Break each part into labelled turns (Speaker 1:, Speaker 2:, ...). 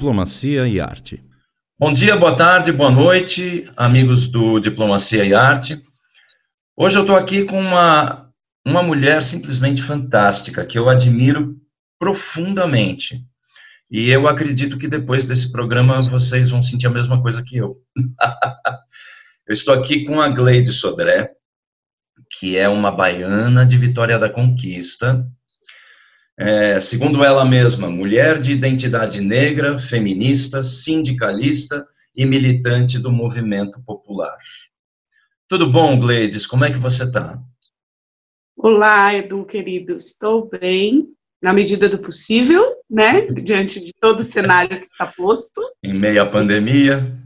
Speaker 1: Diplomacia e Arte.
Speaker 2: Bom dia, boa tarde, boa noite, amigos do Diplomacia e Arte. Hoje eu estou aqui com uma, uma mulher simplesmente fantástica, que eu admiro profundamente. E eu acredito que depois desse programa vocês vão sentir a mesma coisa que eu. eu estou aqui com a Gleide Sodré, que é uma baiana de Vitória da Conquista, é, segundo ela mesma, mulher de identidade negra, feminista, sindicalista e militante do movimento popular. Tudo bom, Gleides? Como é que você está?
Speaker 3: Olá, Edu, querido. Estou bem, na medida do possível, né? Diante de todo o cenário que está posto.
Speaker 2: Em meio à pandemia.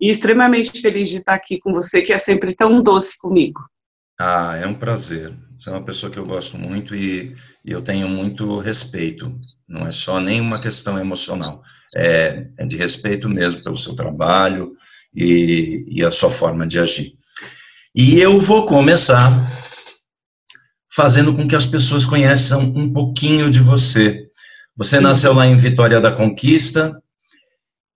Speaker 3: E extremamente feliz de estar aqui com você, que é sempre tão doce comigo.
Speaker 2: Ah, é um prazer. Você é uma pessoa que eu gosto muito e, e eu tenho muito respeito. Não é só nenhuma questão emocional, é, é de respeito mesmo pelo seu trabalho e, e a sua forma de agir. E eu vou começar fazendo com que as pessoas conheçam um pouquinho de você. Você nasceu lá em Vitória da Conquista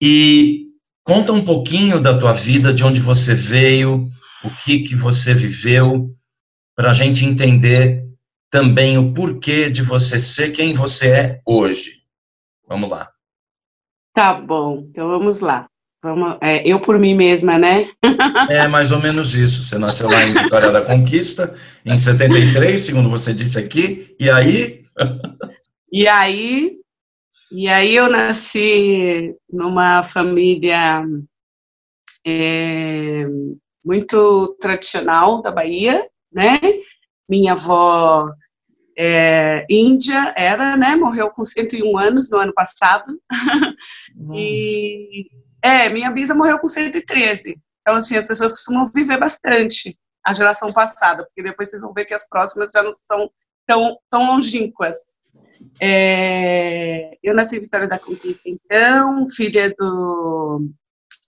Speaker 2: e conta um pouquinho da tua vida, de onde você veio, o que que você viveu para a gente entender também o porquê de você ser quem você é hoje. Vamos lá.
Speaker 3: Tá bom, então vamos lá. Vamos, é, eu por mim mesma, né?
Speaker 2: é mais ou menos isso. Você nasceu lá em Vitória da Conquista, em 73, segundo você disse aqui, e aí?
Speaker 3: e aí, e aí eu nasci numa família é, muito tradicional da Bahia, né? Minha avó é, índia era, né? Morreu com 101 anos no ano passado. e é, minha bisa morreu com 113. Então, assim, as pessoas costumam viver bastante a geração passada, porque depois vocês vão ver que as próximas já não são tão, tão longínquas. É, eu nasci em Vitória da Conquista, então, filha do,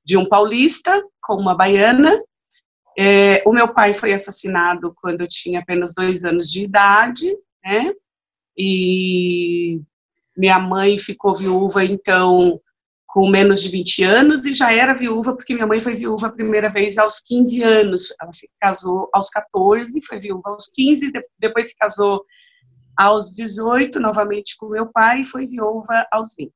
Speaker 3: de um paulista com uma baiana, é, o meu pai foi assassinado quando eu tinha apenas dois anos de idade, né? E minha mãe ficou viúva, então, com menos de 20 anos e já era viúva, porque minha mãe foi viúva a primeira vez aos 15 anos. Ela se casou aos 14, foi viúva aos 15, depois se casou aos 18, novamente com meu pai, e foi viúva aos 20.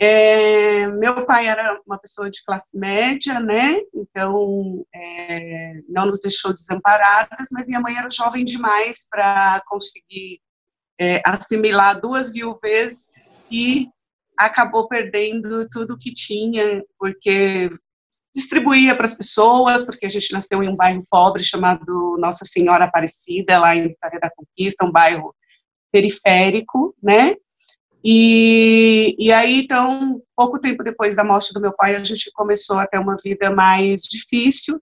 Speaker 3: É, meu pai era uma pessoa de classe média, né? Então é, não nos deixou desamparadas, mas minha mãe era jovem demais para conseguir é, assimilar duas viúvas e acabou perdendo tudo que tinha, porque distribuía para as pessoas, porque a gente nasceu em um bairro pobre chamado Nossa Senhora Aparecida, lá em Vitória da Conquista, um bairro periférico, né? E, e aí, então, pouco tempo depois da morte do meu pai, a gente começou a ter uma vida mais difícil.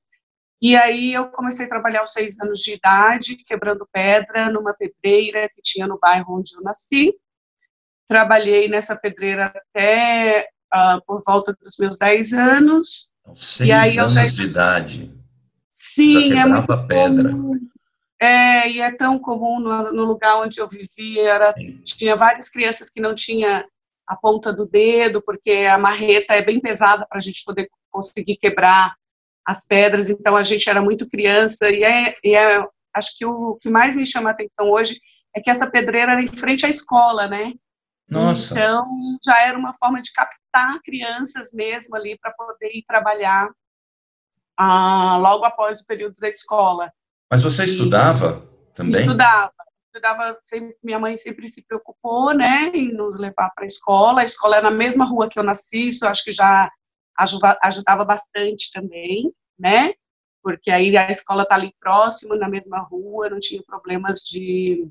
Speaker 3: E aí eu comecei a trabalhar aos seis anos de idade, quebrando pedra numa pedreira que tinha no bairro onde eu nasci. Trabalhei nessa pedreira até uh, por volta dos meus dez anos.
Speaker 2: Seis e aí anos eu... de idade.
Speaker 3: Sim,
Speaker 2: Já quebrava é pedra.
Speaker 3: Comum. É, e é tão comum no, no lugar onde eu vivia, era, tinha várias crianças que não tinha a ponta do dedo, porque a marreta é bem pesada para a gente poder conseguir quebrar as pedras, então a gente era muito criança, e é, e é acho que o que mais me chama a atenção hoje é que essa pedreira era em frente à escola, né?
Speaker 2: Nossa.
Speaker 3: Então já era uma forma de captar crianças mesmo ali para poder ir trabalhar ah, logo após o período da escola.
Speaker 2: Mas você estudava também?
Speaker 3: Estudava. Estudava, sempre, minha mãe sempre se preocupou, né, em nos levar para a escola. A escola é na mesma rua que eu nasci, isso eu acho que já ajuda, ajudava bastante também, né? Porque aí a escola está ali próximo, na mesma rua, não tinha problemas de,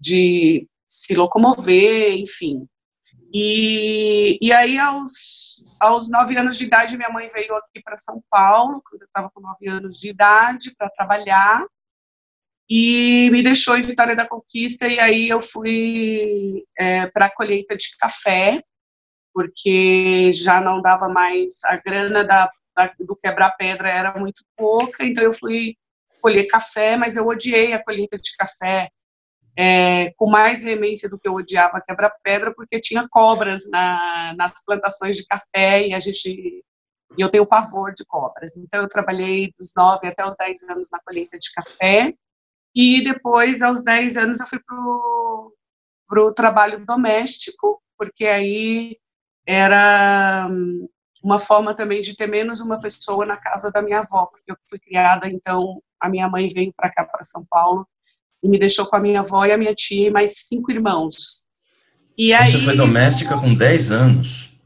Speaker 3: de se locomover, enfim. E, e aí, aos, aos nove anos de idade, minha mãe veio aqui para São Paulo, quando eu estava com nove anos de idade, para trabalhar, e me deixou em Vitória da Conquista, e aí eu fui é, para a colheita de café, porque já não dava mais, a grana da, da do quebra-pedra era muito pouca, então eu fui colher café, mas eu odiei a colheita de café, é, com mais veemência do que eu odiava quebra-pedra, porque tinha cobras na, nas plantações de café e a gente e eu tenho pavor de cobras. Então, eu trabalhei dos 9 até os 10 anos na colheita de café, e depois, aos 10 anos, eu fui para o trabalho doméstico, porque aí era uma forma também de ter menos uma pessoa na casa da minha avó, porque eu fui criada, então, a minha mãe veio para cá, para São Paulo, e me deixou com a minha avó e a minha tia e mais cinco irmãos.
Speaker 2: E aí, Você foi doméstica com 10 anos?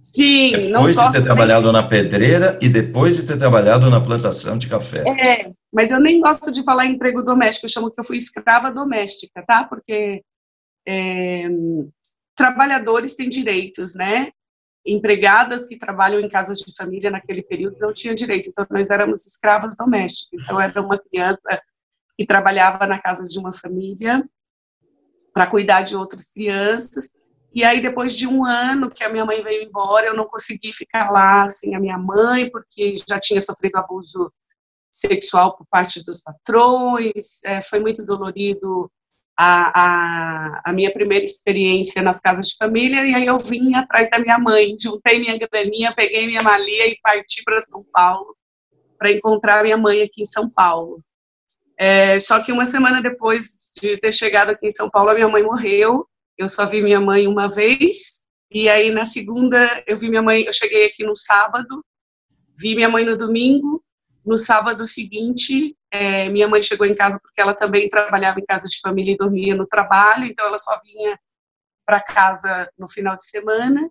Speaker 3: Sim,
Speaker 2: depois de ter trabalhado na pedreira e depois de ter trabalhado na plantação de café.
Speaker 3: É, mas eu nem gosto de falar emprego doméstico, eu chamo que eu fui escrava doméstica, tá? Porque é, trabalhadores têm direitos, né? Empregadas que trabalham em casas de família naquele período não tinham direito, então nós éramos escravas domésticas. Então era uma criança que trabalhava na casa de uma família para cuidar de outras crianças e aí, depois de um ano que a minha mãe veio embora, eu não consegui ficar lá sem a minha mãe, porque já tinha sofrido abuso sexual por parte dos patrões. É, foi muito dolorido a, a, a, minha primeira experiência nas casas de família. E aí, eu vim atrás da minha mãe, juntei minha graninha, peguei minha malia e parti para São Paulo para encontrar minha mãe aqui em São Paulo. É, só que uma semana depois de ter chegado aqui em São Paulo, a minha mãe morreu. Eu só vi minha mãe uma vez, e aí na segunda eu vi minha mãe, eu cheguei aqui no sábado, vi minha mãe no domingo, no sábado seguinte, é, minha mãe chegou em casa porque ela também trabalhava em casa de família e dormia no trabalho, então ela só vinha para casa no final de semana.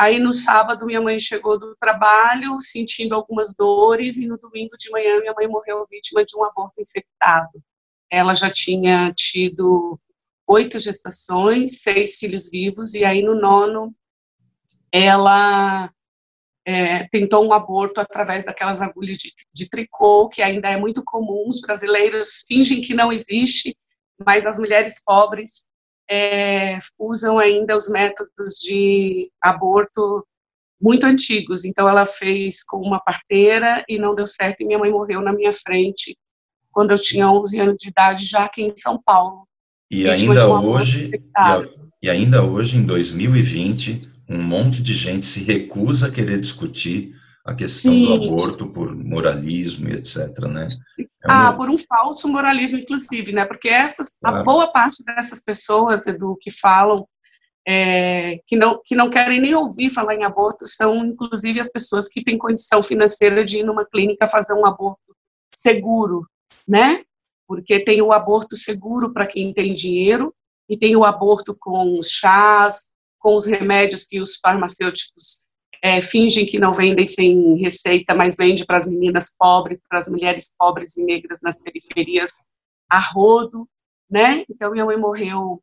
Speaker 3: Aí no sábado minha mãe chegou do trabalho sentindo algumas dores e no domingo de manhã minha mãe morreu vítima de um aborto infectado. Ela já tinha tido oito gestações, seis filhos vivos, e aí no nono ela é, tentou um aborto através daquelas agulhas de, de, tricô, que ainda é muito comum, os brasileiros fingem que não existe, mas as mulheres pobres é, usam ainda os métodos de aborto muito antigos. Então, ela fez com uma parteira e não deu certo, e minha mãe morreu na minha frente quando eu tinha 11 anos de idade, já aqui em São Paulo.
Speaker 2: E ainda hoje, e, a, e ainda hoje, em 2020, um monte de gente se recusa a querer discutir a questão Sim. do aborto por moralismo e etc, né?
Speaker 3: É ah, por um falso moralismo, inclusive, né? Porque essas, claro. a boa parte dessas pessoas, Edu, que falam, é, que, não, que não querem nem ouvir falar em aborto, são, inclusive, as pessoas que têm condição financeira de ir numa clínica fazer um aborto seguro, né? porque tem o aborto seguro para quem tem dinheiro e tem o aborto com os chás, com os remédios que os farmacêuticos é, fingem que não vendem sem receita, mas vende para as meninas pobres, para as mulheres pobres e negras nas periferias a rodo, né? Então minha mãe morreu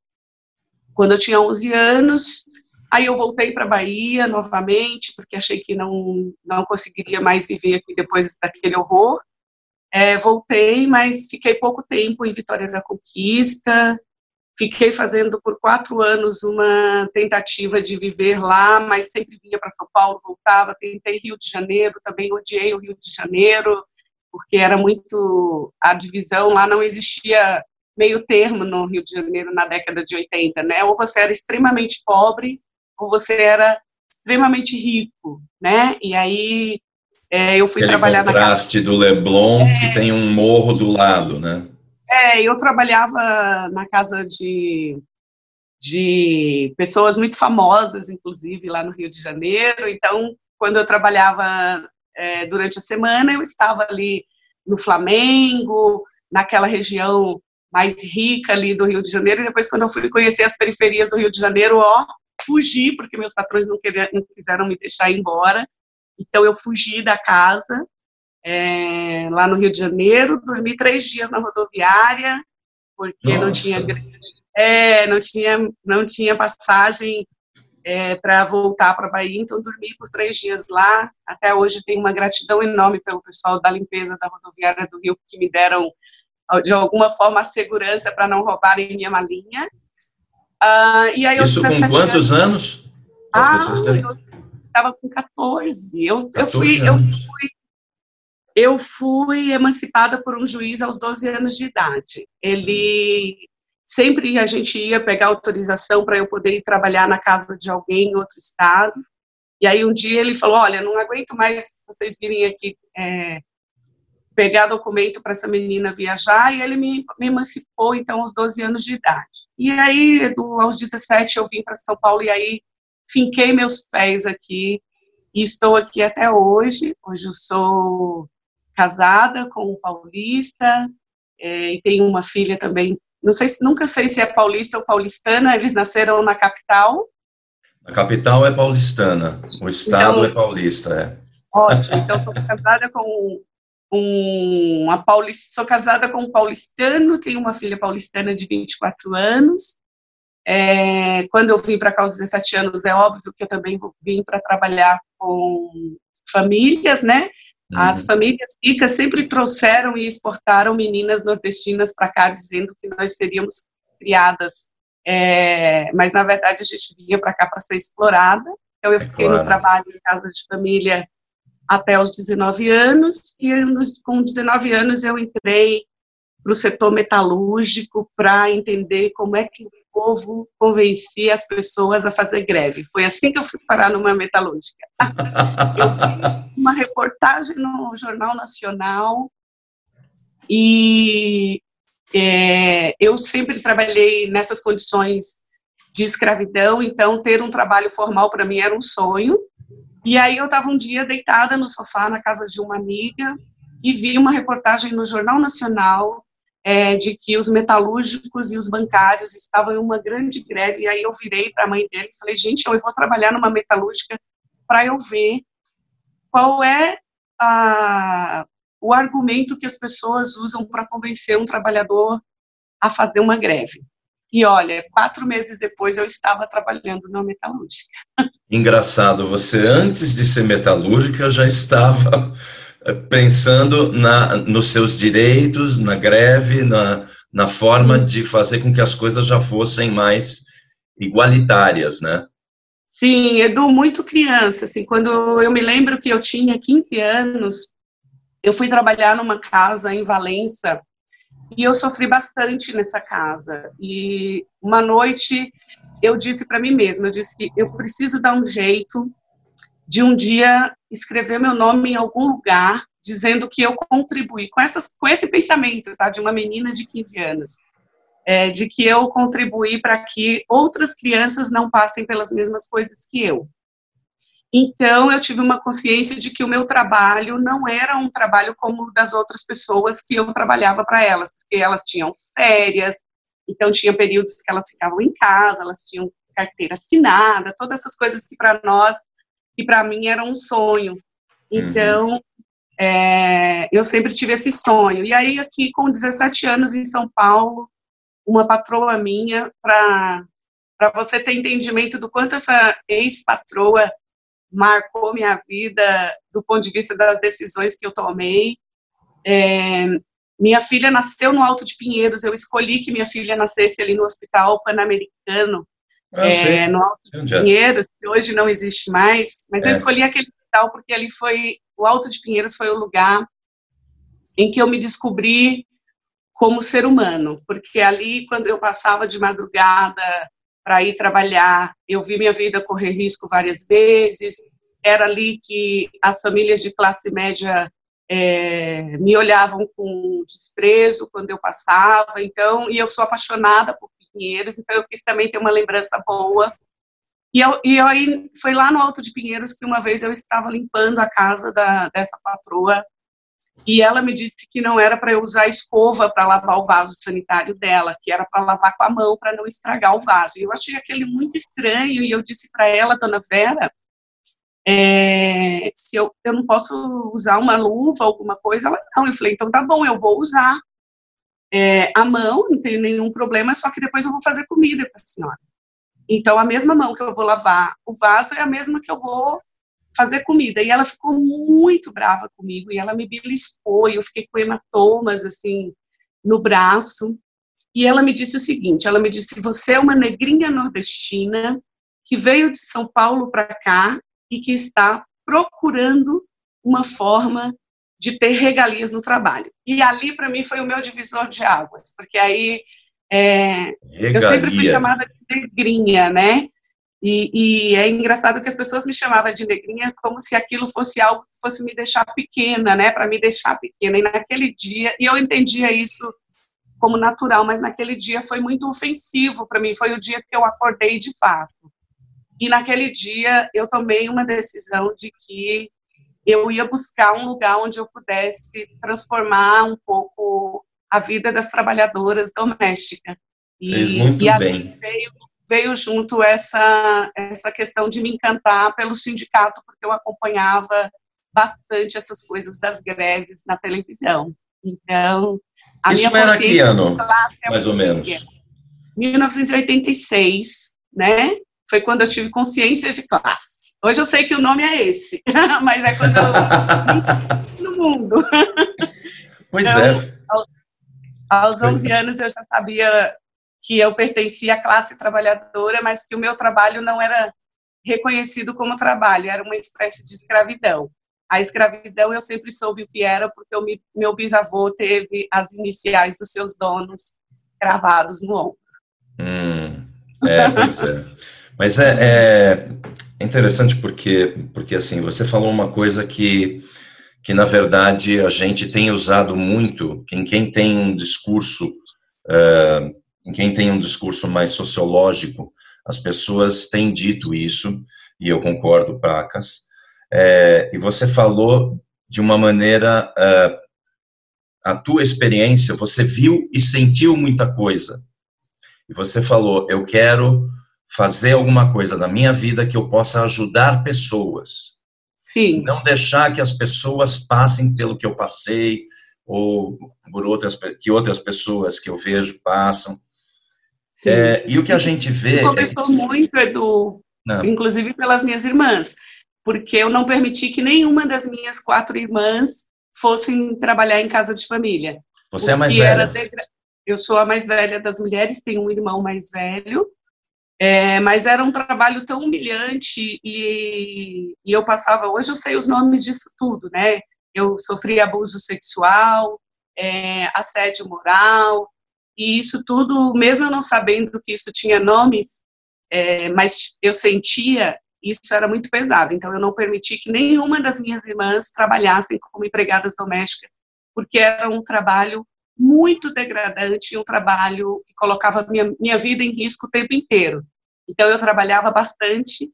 Speaker 3: quando eu tinha 11 anos. Aí eu voltei para Bahia novamente, porque achei que não não conseguiria mais viver aqui depois daquele horror. É, voltei, mas fiquei pouco tempo em Vitória da Conquista. Fiquei fazendo por quatro anos uma tentativa de viver lá, mas sempre vinha para São Paulo, voltava. Tentei Rio de Janeiro, também odiei o Rio de Janeiro, porque era muito. A divisão lá não existia meio termo no Rio de Janeiro na década de 80, né? Ou você era extremamente pobre, ou você era extremamente rico, né? E aí é, eu fui
Speaker 2: Aquele
Speaker 3: trabalhar
Speaker 2: contraste
Speaker 3: na
Speaker 2: do Leblon, é, que tem um morro do lado, né?
Speaker 3: É, eu trabalhava na casa de, de pessoas muito famosas, inclusive, lá no Rio de Janeiro. Então, quando eu trabalhava é, durante a semana, eu estava ali no Flamengo, naquela região mais rica ali do Rio de Janeiro. E depois, quando eu fui conhecer as periferias do Rio de Janeiro, ó, fugi, porque meus patrões não, queriam, não quiseram me deixar embora. Então eu fugi da casa é, lá no Rio de Janeiro, dormi três dias na rodoviária porque Nossa. não tinha é, não tinha não tinha passagem é, para voltar para Bahia, então dormi por três dias lá. Até hoje tenho uma gratidão enorme pelo pessoal da limpeza da rodoviária do Rio que me deram de alguma forma a segurança para não roubarem minha malinha.
Speaker 2: Uh, e aí Isso com quantos anos?
Speaker 3: As ah, eu, estava com 14. Eu, 14 eu, fui, eu, fui, eu fui emancipada por um juiz aos 12 anos de idade. Ele sempre a gente ia pegar autorização para eu poder ir trabalhar na casa de alguém em outro estado. E aí um dia ele falou, olha, não aguento mais vocês virem aqui é, pegar documento para essa menina viajar, e ele me, me, emancipou, então, aos 12 anos de idade. E aí, do, aos 17, eu vim para São Paulo, e aí finquei meus pés aqui, e estou aqui até hoje. Hoje eu sou casada com um paulista, é, e tenho uma filha também, não sei, nunca sei se é paulista ou paulistana, eles nasceram na capital.
Speaker 2: A capital é paulistana, o estado então, é paulista, é.
Speaker 3: Ótimo, então sou casada com um, uma paulista, sou casada com um paulistano, tenho uma filha paulistana de 24 anos. É, quando eu vim para cá aos 17 anos, é óbvio que eu também vim para trabalhar com famílias, né? Uhum. As famílias ricas sempre trouxeram e exportaram meninas nordestinas para cá, dizendo que nós seríamos criadas. É, mas, na verdade, a gente vinha para cá para ser explorada. Então, eu fiquei claro. no trabalho em casa de família até os 19 anos, e com 19 anos eu entrei para o setor metalúrgico para entender como é que povo convencia as pessoas a fazer greve. Foi assim que eu fui parar numa metalúrgica. eu uma reportagem no Jornal Nacional e é, eu sempre trabalhei nessas condições de escravidão, então ter um trabalho formal para mim era um sonho. E aí eu estava um dia deitada no sofá na casa de uma amiga e vi uma reportagem no Jornal Nacional é, de que os metalúrgicos e os bancários estavam em uma grande greve. E aí eu virei para a mãe dele e falei, gente, eu vou trabalhar numa metalúrgica para eu ver qual é a, o argumento que as pessoas usam para convencer um trabalhador a fazer uma greve. E olha, quatro meses depois eu estava trabalhando na metalúrgica.
Speaker 2: Engraçado, você antes de ser metalúrgica já estava pensando na, nos seus direitos, na greve, na, na forma de fazer com que as coisas já fossem mais igualitárias, né?
Speaker 3: Sim, Edu, muito criança, assim, quando eu me lembro que eu tinha 15 anos, eu fui trabalhar numa casa em Valença, e eu sofri bastante nessa casa. E uma noite eu disse para mim mesma, eu disse que eu preciso dar um jeito de um dia escrever meu nome em algum lugar dizendo que eu contribuí com essas com esse pensamento, tá, de uma menina de 15 anos. É, de que eu contribuí para que outras crianças não passem pelas mesmas coisas que eu. Então, eu tive uma consciência de que o meu trabalho não era um trabalho como o das outras pessoas que eu trabalhava para elas, porque elas tinham férias, então tinha períodos que elas ficavam em casa, elas tinham carteira assinada, todas essas coisas que para nós e para mim era um sonho. Então, uhum. é, eu sempre tive esse sonho. E aí, aqui com 17 anos em São Paulo, uma patroa minha, para você ter entendimento do quanto essa ex-patroa marcou minha vida do ponto de vista das decisões que eu tomei. É, minha filha nasceu no Alto de Pinheiros, eu escolhi que minha filha nascesse ali no Hospital Pan-Americano, ah, é, no Alto de Pinheiros, que hoje não existe mais, mas é. eu escolhi aquele hospital porque ali foi, o Alto de Pinheiros foi o lugar em que eu me descobri como ser humano, porque ali, quando eu passava de madrugada para ir trabalhar. Eu vi minha vida correr risco várias vezes. Era ali que as famílias de classe média é, me olhavam com desprezo quando eu passava. Então, e eu sou apaixonada por Pinheiros, então eu quis também ter uma lembrança boa. E, eu, e aí foi lá no Alto de Pinheiros que uma vez eu estava limpando a casa da, dessa patroa e ela me disse que não era para eu usar escova para lavar o vaso sanitário dela, que era para lavar com a mão para não estragar o vaso. E eu achei aquele muito estranho e eu disse para ela, dona Vera, é, se eu, eu não posso usar uma luva, alguma coisa, ela não. Eu falei, então tá bom, eu vou usar é, a mão, não tem nenhum problema, só que depois eu vou fazer comida para a senhora. Então, a mesma mão que eu vou lavar o vaso é a mesma que eu vou fazer comida. E ela ficou muito brava comigo e ela me beliscou e eu fiquei com hematomas assim no braço. E ela me disse o seguinte: ela me disse, você é uma negrinha nordestina que veio de São Paulo para cá e que está procurando uma forma de ter regalias no trabalho. E ali para mim foi o meu divisor de águas, porque aí É, eu sempre fui chamada de negrinha, né? E, e, é engraçado que as pessoas me chamavam de negrinha como se aquilo fosse algo que fosse me deixar pequena, né? Para me deixar pequena. E naquele dia, e eu entendia isso como natural, mas naquele dia foi muito ofensivo para mim. Foi o dia que eu acordei de fato. E naquele dia eu tomei uma decisão de que eu ia buscar um lugar onde eu pudesse transformar um pouco a vida das trabalhadoras domésticas.
Speaker 2: E, Fez muito e bem.
Speaker 3: Veio, veio junto essa, essa questão de me encantar pelo sindicato, porque eu acompanhava bastante essas coisas das greves na televisão. Então,
Speaker 2: a Isso minha era que ano, mais ou menos?
Speaker 3: 1986, né? Foi quando eu tive consciência de classe. Hoje eu sei que o nome é esse, mas é quando eu no mundo.
Speaker 2: Pois então, é.
Speaker 3: Aos 11 anos eu já sabia que eu pertencia à classe trabalhadora, mas que o meu trabalho não era reconhecido como trabalho, era uma espécie de escravidão. A escravidão eu sempre soube o que era, porque o meu bisavô teve as iniciais dos seus donos gravados no ombro.
Speaker 2: Hum, é, pois é. Mas é, é, interessante porque, porque, assim, você falou uma coisa que, que, na verdade, a gente tem usado muito, em quem tem um discurso, uh, em quem tem um discurso mais sociológico, as pessoas têm dito isso, e eu concordo, Pacas, é, e você falou de uma maneira, uh, a tua experiência, você viu e sentiu muita coisa. E você falou, eu quero fazer alguma coisa na minha vida que eu possa ajudar pessoas.
Speaker 3: Sim.
Speaker 2: Não deixar que as pessoas passem pelo que eu passei ou por outras que outras pessoas que eu vejo passam. É, e o que a gente vê.
Speaker 3: Começou é... muito, Edu, não. inclusive pelas minhas irmãs porque eu não permiti que nenhuma das minhas quatro irmãs fossem trabalhar em casa de família.
Speaker 2: Você é mais velha?
Speaker 3: Degra... Eu sou a mais velha das mulheres, tenho um irmão mais velho, é, mas era um trabalho tão humilhante e, e, eu passava. Hoje eu sei os nomes disso tudo, né? Eu sofri abuso sexual, é, assédio moral, e isso tudo, mesmo eu não sabendo que isso tinha nomes, é, mas eu sentia isso era muito pesado. Então, eu não permiti que nenhuma das minhas irmãs trabalhassem como empregadas domésticas, porque era um trabalho muito degradante, um trabalho que colocava minha, minha vida em risco o tempo inteiro. Então, eu trabalhava bastante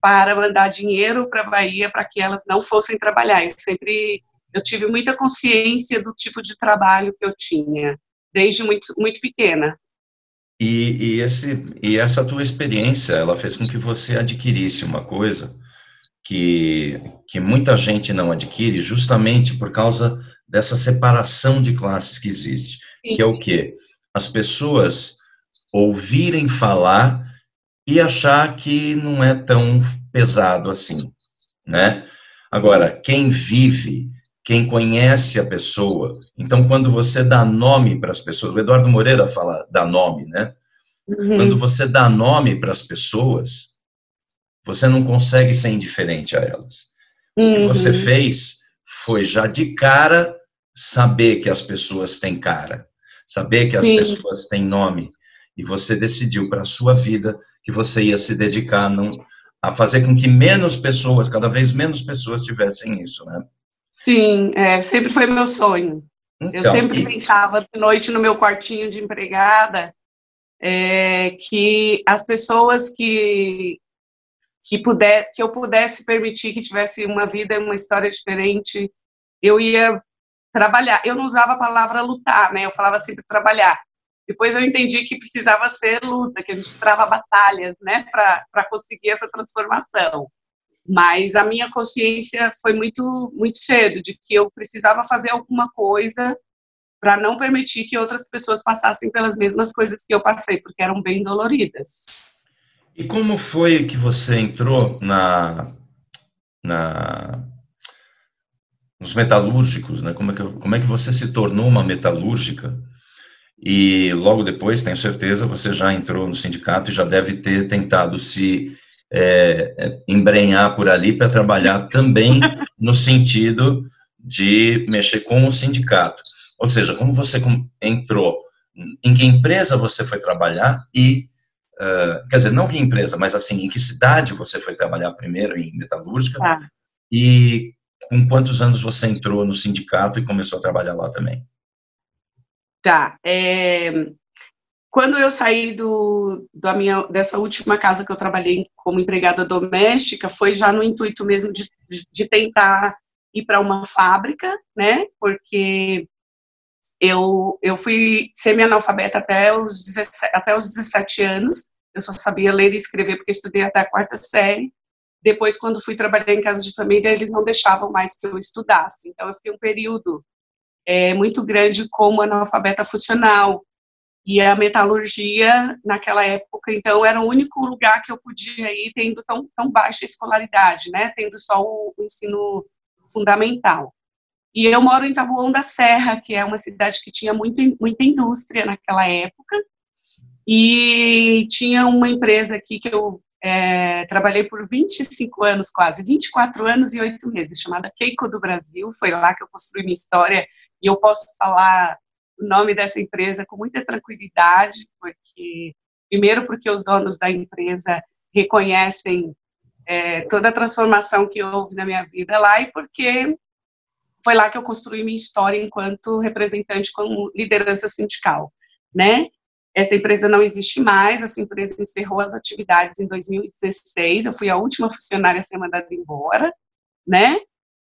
Speaker 3: para mandar dinheiro para a Bahia para que elas não fossem trabalhar. Eu sempre eu tive muita consciência do tipo de trabalho que eu tinha, desde muito, muito pequena.
Speaker 2: E, e, esse, e essa tua experiência, ela fez com que você adquirisse uma coisa que, que muita gente não adquire justamente por causa dessa separação de classes que existe, Sim. que é o quê? As pessoas ouvirem falar e achar que não é tão pesado assim, né? Agora, quem vive quem conhece a pessoa. Então, quando você dá nome para as pessoas, o Eduardo Moreira fala dá nome, né? Uhum. Quando você dá nome para as pessoas, você não consegue ser indiferente a elas. Uhum. O que você uhum. fez foi já de cara saber que as pessoas têm cara, saber que Sim. as pessoas têm nome, e você decidiu para a sua vida que você ia se dedicar num, a fazer com que menos pessoas, cada vez menos pessoas tivessem isso, né?
Speaker 3: Sim, é, sempre foi meu sonho. Então, eu sempre e... pensava de noite no meu quartinho de empregada é, que as pessoas que que puder que eu pudesse permitir que tivesse uma vida uma história diferente eu ia trabalhar. Eu não usava a palavra lutar né? Eu falava sempre trabalhar. Depois eu entendi que precisava ser luta que a gente trava batalhas né? Para conseguir essa transformação. Mas a minha consciência foi muito muito cedo de que eu precisava fazer alguma coisa para não permitir que outras pessoas passassem pelas mesmas coisas que eu passei, porque eram bem doloridas.
Speaker 2: E como foi que você entrou na, na nos metalúrgicos, né? Como é que como é que você se tornou uma metalúrgica? E logo depois, tenho certeza, você já entrou no sindicato e já deve ter tentado se é, é, embrenhar por ali para trabalhar também no sentido de mexer com o sindicato. Ou seja, como você entrou em que empresa você foi trabalhar e, uh, quer dizer, não que empresa, mas assim, em que cidade você foi trabalhar primeiro em metalúrgica tá. e com quantos anos você entrou no sindicato e começou a trabalhar lá também?
Speaker 3: Tá. É, quando eu saí do, da minha, dessa última casa que eu trabalhei como empregada doméstica, foi já no intuito mesmo de, de tentar ir para uma fábrica, né? Porque eu, eu fui semi-analfabeta até os, 17, até os 17 anos, eu só sabia ler e escrever porque estudei até a quarta série. Depois, quando fui trabalhar em casa de família, eles não deixavam mais que eu estudasse. Então, eu fiquei um período é, muito grande como analfabeta funcional. E a metalurgia, naquela época, então, era o único lugar que eu podia ir tendo tão, tão baixa escolaridade, né? Tendo só o, o ensino fundamental. E eu moro em Taboão da Serra, que é uma cidade que tinha muito, muita indústria naquela época. E tinha uma empresa aqui que eu é, trabalhei por 25 anos quase, 24 anos e 8 meses, chamada Keiko do Brasil. Foi lá que eu construí minha história e eu posso falar o nome dessa empresa com muita tranquilidade, porque primeiro porque os donos da empresa reconhecem é, toda a transformação que houve na minha vida lá e porque foi lá que eu construí minha história enquanto representante como liderança sindical, né? Essa empresa não existe mais, essa empresa encerrou as atividades em 2016, eu fui a última funcionária a ser mandada embora, né?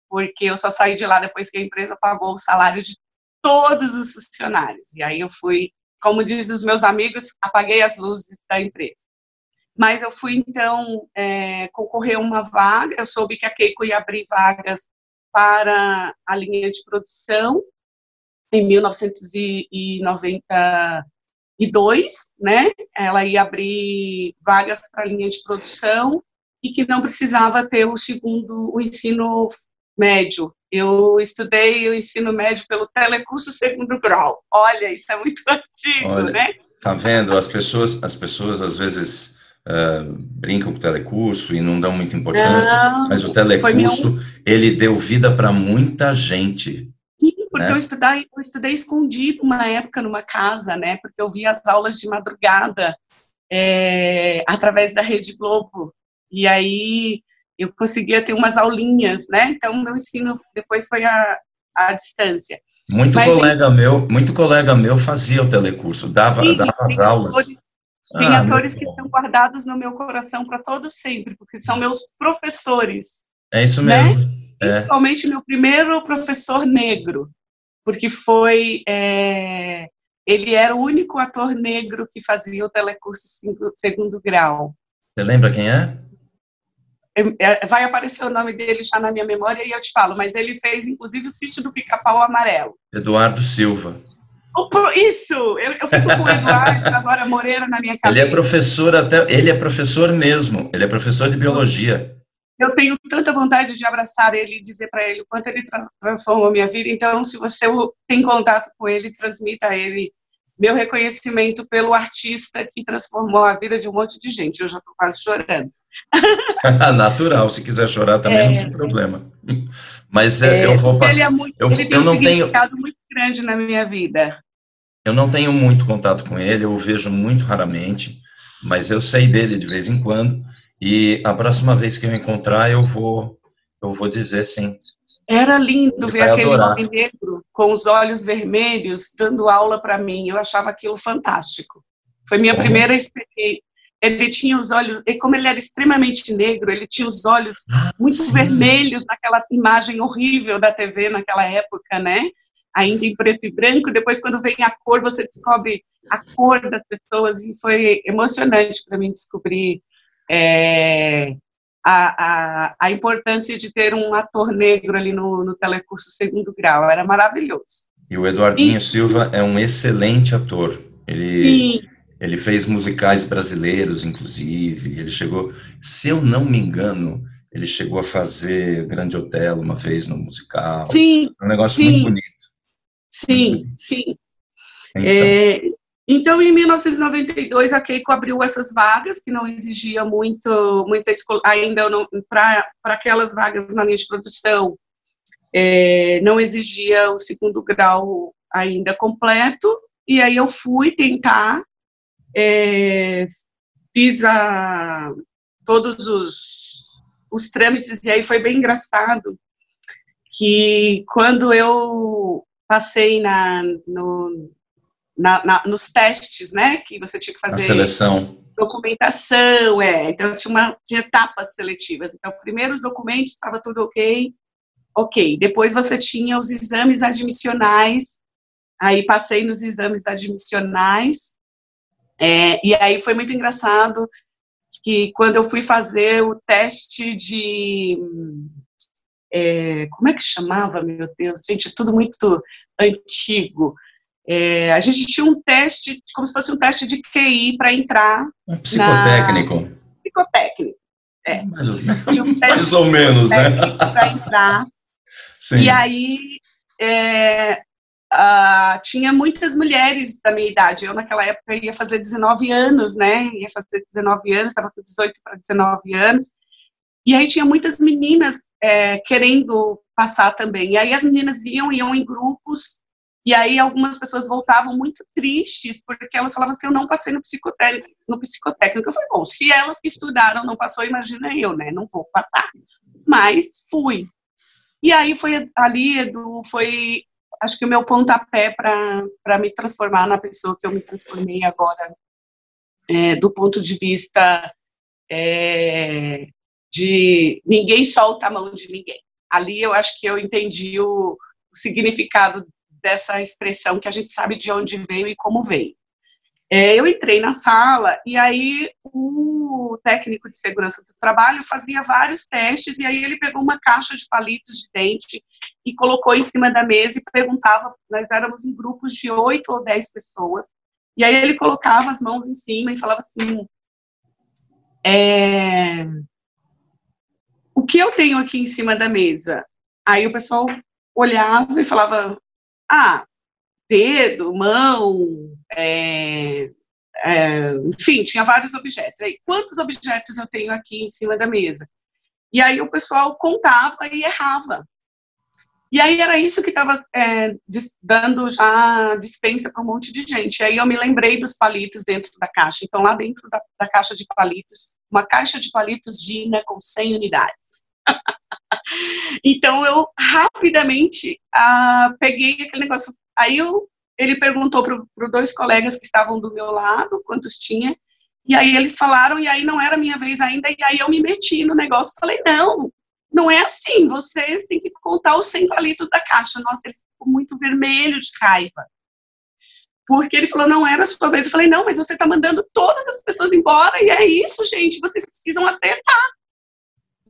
Speaker 3: Porque eu só saí de lá depois que a empresa pagou o salário de todos os funcionários. E aí eu fui, como dizem os meus amigos, apaguei as luzes da empresa. Mas eu fui, então, é, concorrer a uma vaga, eu soube que a Keiko ia abrir vagas para a linha de produção em 1992, né? Ela ia abrir vagas para a linha de produção e que não precisava ter o segundo, o ensino médio. Eu estudei o ensino médio pelo telecurso segundo grau. Olha, isso é muito antigo, Olha, né?
Speaker 2: Tá vendo? As pessoas, as pessoas às vezes uh, brincam com o telecurso e não dão muita importância, não, mas o telecurso, ele deu vida para muita gente.
Speaker 3: Sim, porque né? eu, estudei, eu estudei escondido uma época numa casa, né, porque eu via as aulas de madrugada é, através da Rede Globo, e aí eu conseguia ter umas aulinhas, né, então meu ensino depois foi a, à distância.
Speaker 2: Muito Mas, colega meu, muito colega meu fazia o telecurso, dava, sim, dava as aulas.
Speaker 3: Tem ah, atores que estão guardados no meu coração para todos sempre, porque são meus professores.
Speaker 2: É isso né? mesmo. Né?
Speaker 3: É. Principalmente meu primeiro professor negro, porque foi é, ele era o único ator negro que fazia o telecurso segundo grau.
Speaker 2: Você lembra quem é?
Speaker 3: é? Vai aparecer o nome dele já na minha memória e eu te falo, mas ele fez inclusive o sítio do Pica-Pau Amarelo.
Speaker 2: Eduardo Silva.
Speaker 3: Isso! Eu, eu fico com o Eduardo agora Moreira na minha cabeça.
Speaker 2: Ele é professor até, ele é professor mesmo, ele é professor de biologia.
Speaker 3: Eu tenho tanta vontade de abraçar ele e dizer para ele o quanto ele trans, transformou minha vida. Então, se você tem contato com ele, transmita a ele meu reconhecimento pelo artista que transformou a vida de um monte de gente. Eu já estou quase chorando.
Speaker 2: Natural, se quiser chorar também é, não tem problema. Mas é, eu vou passar. Ele é muito, eu,
Speaker 3: ele eu não tenho muito grande na minha vida.
Speaker 2: Eu não tenho muito contato com ele, eu o vejo muito raramente, mas eu sei dele de vez em quando. E a próxima vez que eu encontrar, eu vou, eu vou dizer sim.
Speaker 3: Era lindo ver aquele adorar. homem negro com os olhos vermelhos dando aula para mim. Eu achava aquilo fantástico. Foi minha Como? primeira experiência. Ele tinha os olhos, e como ele era extremamente negro, ele tinha os olhos ah, muito sim. vermelhos naquela imagem horrível da TV naquela época, né? ainda em preto e branco, depois quando vem a cor, você descobre a cor das pessoas, e foi emocionante para mim descobrir é, a, a, a, importância de ter um ator negro ali no, no telecurso segundo grau, era maravilhoso.
Speaker 2: E o Eduardinho e, Silva é um excelente ator, ele... Ele fez musicais brasileiros, inclusive. Ele chegou, se eu não me engano, ele chegou a fazer Grande Otelo uma vez no musical.
Speaker 3: Sim.
Speaker 2: Um negócio
Speaker 3: sim.
Speaker 2: muito bonito.
Speaker 3: Sim, sim. Então. É, então, em 1992, a Keiko abriu essas vagas, que não exigia muito, muita escola, ainda para aquelas vagas na linha de produção, é, não exigia o segundo grau ainda completo, e aí eu fui tentar, é, fiz a, todos os, os trâmites, e aí foi bem engraçado, que quando eu passei na, no, na, na, nos testes, né, que você tinha que fazer... A
Speaker 2: seleção.
Speaker 3: Documentação, é, então tinha, uma, tinha etapas seletivas, então primeiro os documentos, estava tudo ok, ok, depois você tinha os exames admissionais, aí passei nos exames admissionais, é, e aí foi muito engraçado que quando eu fui fazer o teste de. É, como é que chamava, meu Deus? Gente, é tudo muito antigo. É, a gente tinha um teste, como se fosse um teste de QI para entrar.
Speaker 2: Um psicotécnico.
Speaker 3: Na... Psicotécnico. É.
Speaker 2: Mais, ou, um mais ou menos, né?
Speaker 3: Para entrar. Sim. E aí, é, uh, tinha muitas mulheres da minha idade. Eu, naquela época, ia fazer 19 anos, né? Ia fazer 19 anos, estava com 18 para 19 anos. E aí tinha muitas meninas é, querendo passar também. E aí as meninas iam, iam em grupos, e aí algumas pessoas voltavam muito tristes, porque elas falavam assim, eu não passei no psicotécnico. No psicotécnico. Eu falei, bom, se elas que estudaram não passou, imagina eu, né? Não vou passar. Mas fui. E aí foi ali, Edu, foi acho que o meu pontapé para me transformar na pessoa que eu me transformei agora, é, do ponto de vista é, de ninguém solta a mão de ninguém. Ali eu acho que eu entendi o, o significado dessa expressão que a gente sabe de onde veio e como veio. É, eu entrei na sala e aí o técnico de segurança do trabalho fazia vários testes e aí ele pegou uma caixa de palitos de dente e colocou em cima da mesa e perguntava, nós éramos em grupos de oito ou dez pessoas, e aí ele colocava as mãos em cima e falava assim, é, o que eu tenho aqui em cima da mesa? Aí o pessoal olhava e falava, ah, dedo, mão, é, é, enfim, tinha vários objetos. Aí, quantos objetos eu tenho aqui em cima da mesa? E aí o pessoal contava e errava. E aí era isso que estava é, dando já dispensa para um monte de gente. E aí eu me lembrei dos palitos dentro da caixa. Então, lá dentro da, da caixa de palitos, uma caixa de palitos Dina com 100 unidades. então, eu rapidamente ah, peguei aquele negócio, Aí eu, ele perguntou para dois colegas que estavam do meu lado quantos tinha, e aí eles falaram, e aí não era minha vez ainda, e aí eu me meti no negócio, falei, não, não é assim, você tem que contar os 100 palitos da caixa. Nossa, ele ficou muito vermelho de raiva. Porque ele falou, não era a sua vez. Eu falei, não, mas você está mandando todas as pessoas embora, e é isso, gente, vocês precisam acertar.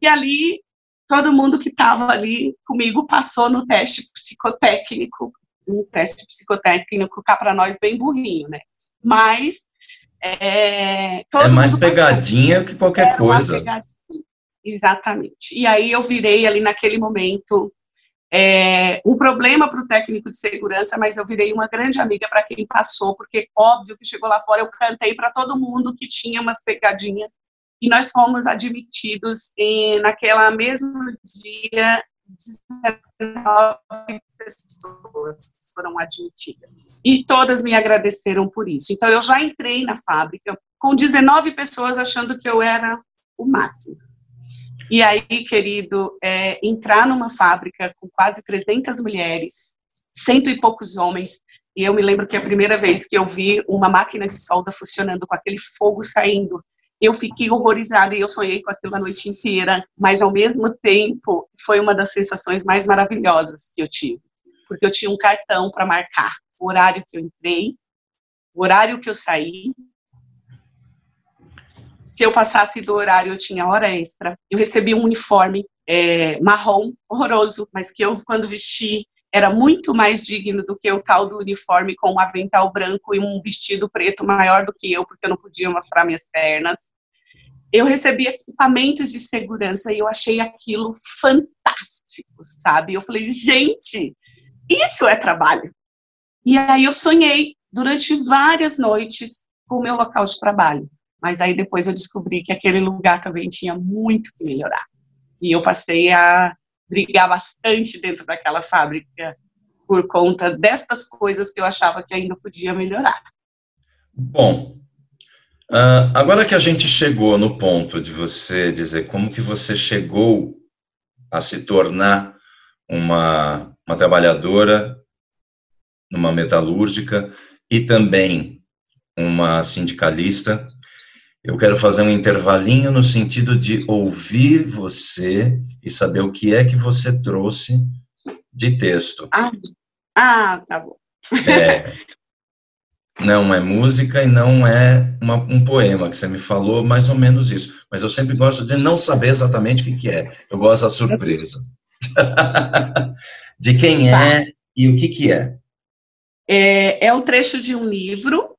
Speaker 3: E ali, todo mundo que estava ali comigo passou no teste psicotécnico um teste psicotécnico cá para nós bem burrinho, né? Mas é,
Speaker 2: é mais pegadinha passou. que qualquer é coisa.
Speaker 3: Exatamente. E aí eu virei ali naquele momento é, um problema para o técnico de segurança, mas eu virei uma grande amiga para quem passou, porque óbvio que chegou lá fora, eu cantei para todo mundo que tinha umas pegadinhas e nós fomos admitidos em, naquela mesmo dia 19 pessoas foram admitidas. E todas me agradeceram por isso. Então, eu já entrei na fábrica com 19 pessoas achando que eu era o máximo. E aí, querido, é, entrar numa fábrica com quase 300 mulheres, cento e poucos homens, e eu me lembro que a primeira vez que eu vi uma máquina de solda funcionando com aquele fogo saindo eu fiquei horrorizada e eu sonhei com aquilo a noite inteira, mas ao mesmo tempo foi uma das sensações mais maravilhosas que eu tive, porque eu tinha um cartão para marcar o horário que eu entrei, o horário que eu saí. Se eu passasse do horário, eu tinha hora extra. Eu recebi um uniforme é, marrom, horroroso, mas que eu, quando vesti, era muito mais digno do que o tal do uniforme com um avental branco e um vestido preto maior do que eu, porque eu não podia mostrar minhas pernas. Eu recebi equipamentos de segurança e eu achei aquilo fantástico, sabe? Eu falei, gente, isso é trabalho. E aí eu sonhei durante várias noites com o meu local de trabalho. Mas aí depois eu descobri que aquele lugar também tinha muito que melhorar. E eu passei a brigar bastante dentro daquela fábrica, por conta destas coisas que eu achava que ainda podia melhorar.
Speaker 2: Bom, uh, agora que a gente chegou no ponto de você dizer como que você chegou a se tornar uma, uma trabalhadora numa metalúrgica e também uma sindicalista, eu quero fazer um intervalinho no sentido de ouvir você e saber o que é que você trouxe de texto.
Speaker 3: Ah, ah tá bom.
Speaker 2: É, não é música e não é uma, um poema, que você me falou mais ou menos isso. Mas eu sempre gosto de não saber exatamente o que, que é. Eu gosto da surpresa. De quem é tá. e o que, que é.
Speaker 3: é. É um trecho de um livro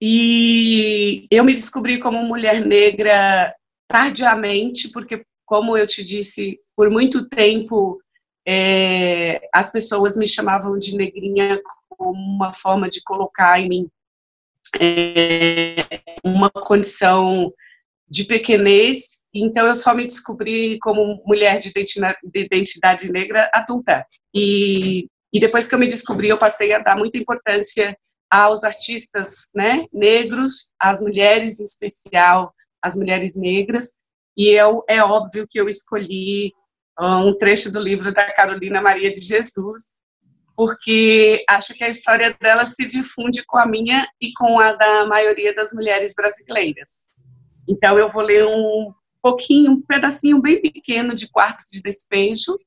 Speaker 3: e eu me descobri como mulher negra tardiamente, porque, como eu te disse, por muito tempo é, as pessoas me chamavam de negrinha como uma forma de colocar em mim é, uma condição de pequenez, então eu só me descobri como mulher de identidade, de identidade negra adulta. E, e depois que eu me descobri, eu passei a dar muita importância aos artistas né, negros, às mulheres em especial, as mulheres negras, e eu, é óbvio que eu escolhi ah, um trecho do livro da Carolina Maria de Jesus, porque acho que a história dela se difunde com a minha e com a da maioria das mulheres brasileiras. Então, eu vou ler um pouquinho, um pedacinho bem pequeno de Quarto de Despejo,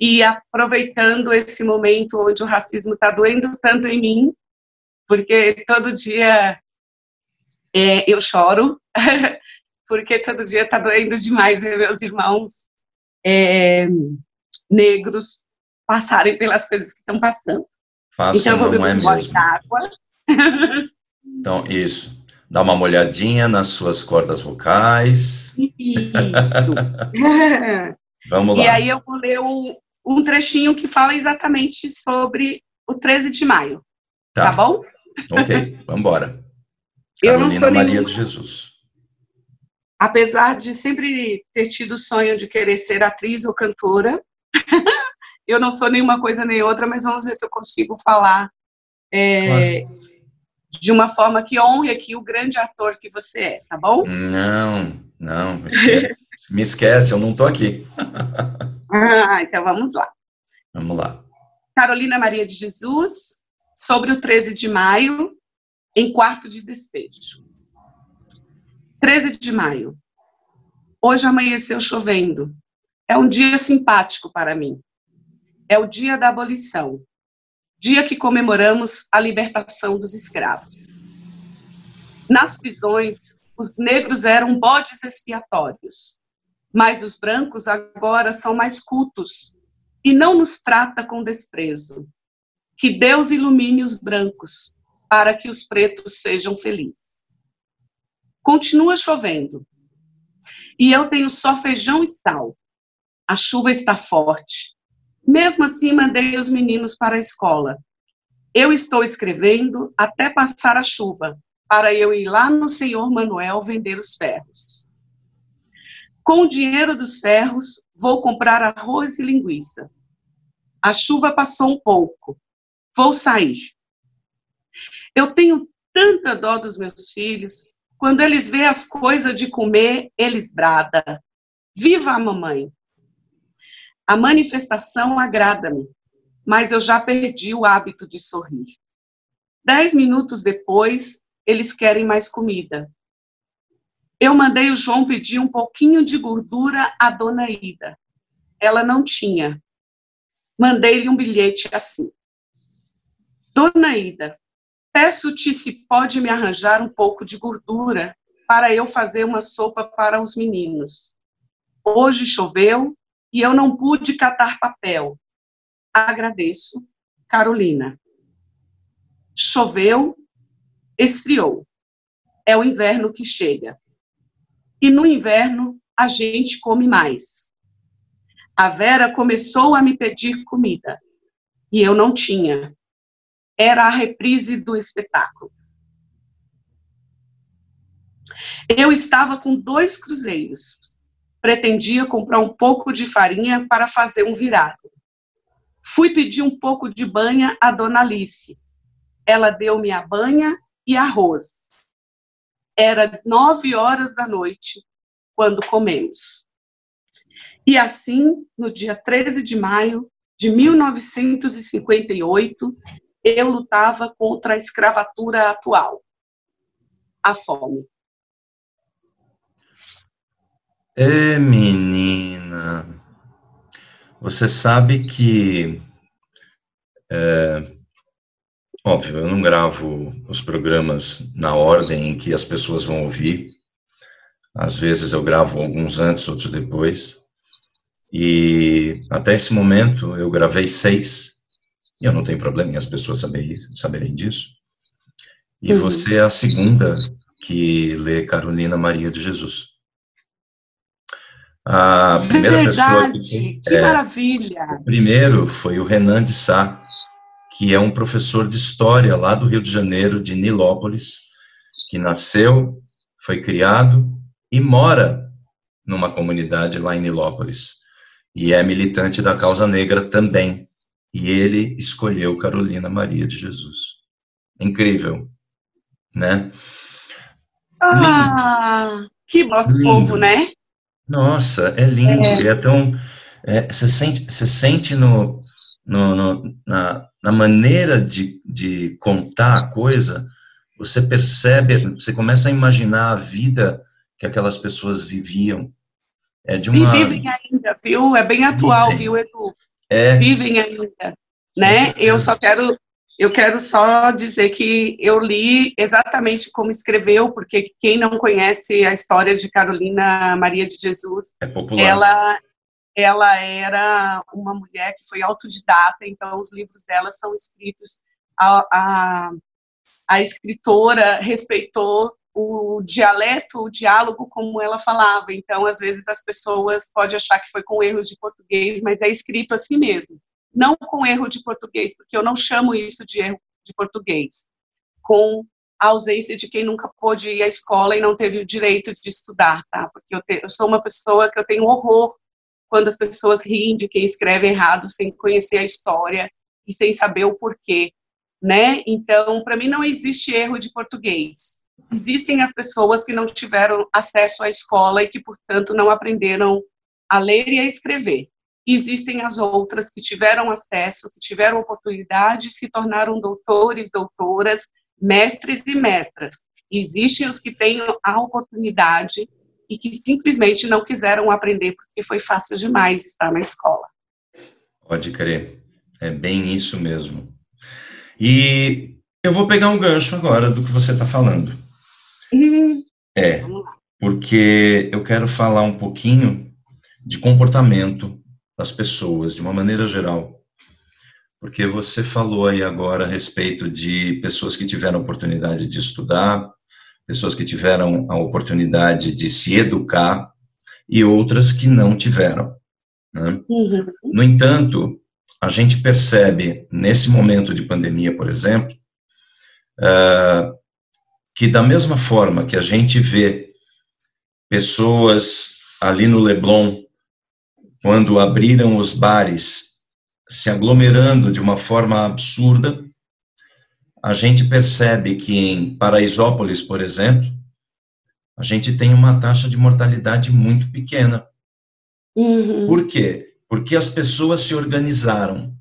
Speaker 3: e aproveitando esse momento onde o racismo está doendo tanto em mim, porque todo dia é, eu choro, porque todo dia está doendo demais ver meus irmãos é, negros passarem pelas coisas que estão passando.
Speaker 2: Faça, então, eu vou beber é um de água. Então, isso. Dá uma molhadinha nas suas cordas vocais.
Speaker 3: Isso.
Speaker 2: Vamos lá.
Speaker 3: E aí eu vou ler um, um trechinho que fala exatamente sobre o 13 de maio. Tá, tá bom?
Speaker 2: Ok, vamos embora. Eu não sou Maria de Jesus.
Speaker 3: Apesar de sempre ter tido o sonho de querer ser atriz ou cantora, eu não sou nenhuma coisa nem outra, mas vamos ver se eu consigo falar é, claro. De uma forma que honre aqui o grande ator que você é, tá bom?
Speaker 2: Não, não, me esquece, me esquece eu não estou aqui.
Speaker 3: ah, então vamos lá.
Speaker 2: Vamos lá.
Speaker 3: Carolina Maria de Jesus, sobre o 13 de maio, em quarto de despejo. 13 de maio. Hoje amanheceu chovendo. É um dia simpático para mim é o dia da abolição, dia que comemoramos a libertação dos escravos. Nas prisões, os negros eram bodes expiatórios, mas os brancos agora são mais cultos e não nos trata com desprezo. Que Deus ilumine os brancos para que os pretos sejam felizes. Continua chovendo. E eu tenho só feijão e sal. A chuva está forte mesmo assim, mandei os meninos para a escola. Eu estou escrevendo até passar a chuva, para eu ir lá no senhor Manuel vender os ferros. Com o dinheiro dos ferros, vou comprar arroz e linguiça. A chuva passou um pouco. Vou sair. Eu tenho tanta dó dos meus filhos. Quando eles vêem as coisas de comer, eles bradam. Viva a mamãe! A manifestação agrada-me, mas eu já perdi o hábito de sorrir. Dez minutos depois, eles querem mais comida. Eu mandei o João pedir um pouquinho de gordura à dona Ida. Ela não tinha. Mandei-lhe um bilhete assim. Dona Ida, peço-te se pode me arranjar um pouco de gordura para eu fazer uma sopa para os meninos. Hoje choveu e eu não pude catar papel. Agradeço, Carolina. Choveu, esfriou. É o inverno que chega. E no inverno a gente come mais. A Vera começou a me pedir comida e eu não tinha. Era a reprise do espetáculo. Eu estava com dois cruzeiros pretendia comprar um pouco de farinha para fazer um virado. Fui pedir um pouco de banha à dona Alice. Ela deu-me a banha e arroz. Era nove horas da noite quando comemos. E assim, no dia 13 de maio de 1958, eu lutava contra a escravatura atual, a fome.
Speaker 2: É, menina. Você sabe que. É, óbvio, eu não gravo os programas na ordem em que as pessoas vão ouvir. Às vezes eu gravo alguns antes, outros depois. E até esse momento eu gravei seis. E eu não tenho problema em as pessoas saberem, saberem disso. E uhum. você é a segunda que lê Carolina Maria de Jesus.
Speaker 3: A primeira é pessoa que, que é, maravilha!
Speaker 2: O primeiro foi o Renan de Sá, que é um professor de história lá do Rio de Janeiro, de Nilópolis, que nasceu, foi criado e mora numa comunidade lá em Nilópolis. E é militante da causa negra também. E ele escolheu Carolina Maria de Jesus. Incrível, né?
Speaker 3: Ah, Lindo. que nosso Lindo. povo, né?
Speaker 2: Nossa, é lindo, é, é tão. É, você, sente, você sente no, no, no, na, na maneira de, de contar a coisa, você percebe, você começa a imaginar a vida que aquelas pessoas viviam.
Speaker 3: É de uma... E vivem ainda, viu? É bem atual, vivem. viu, Edu? É. Vivem ainda, né? Eu só quero eu quero só dizer que eu li exatamente como escreveu, porque quem não conhece a história de Carolina Maria de Jesus,
Speaker 2: é
Speaker 3: ela ela era uma mulher que foi autodidata, então os livros dela são escritos a, a, a escritora respeitou o dialeto, o diálogo como ela falava. Então, às vezes as pessoas podem achar que foi com erros de português, mas é escrito assim mesmo não com erro de português, porque eu não chamo isso de erro de português, com a ausência de quem nunca pôde ir à escola e não teve o direito de estudar, tá? Porque eu, te, eu sou uma pessoa que eu tenho horror quando as pessoas riem de quem escreve errado sem conhecer a história e sem saber o porquê, né? Então, para mim não existe erro de português. Existem as pessoas que não tiveram acesso à escola e que, portanto, não aprenderam a ler e a escrever existem as outras que tiveram acesso, que tiveram oportunidade, se tornaram doutores, doutoras, mestres e mestras. Existem os que têm a oportunidade e que simplesmente não quiseram aprender porque foi fácil demais estar na escola.
Speaker 2: Pode crer, é bem isso mesmo. E eu vou pegar um gancho agora do que você está falando. Uhum. É, porque eu quero falar um pouquinho de comportamento das pessoas, de uma maneira geral. Porque você falou aí agora a respeito de pessoas que tiveram a oportunidade de estudar, pessoas que tiveram a oportunidade de se educar e outras que não tiveram. Né? Uhum. No entanto, a gente percebe, nesse momento de pandemia, por exemplo, uh, que da mesma forma que a gente vê pessoas ali no Leblon quando abriram os bares, se aglomerando de uma forma absurda, a gente percebe que em Paraisópolis, por exemplo, a gente tem uma taxa de mortalidade muito pequena. Uhum. Por quê? Porque as pessoas se organizaram.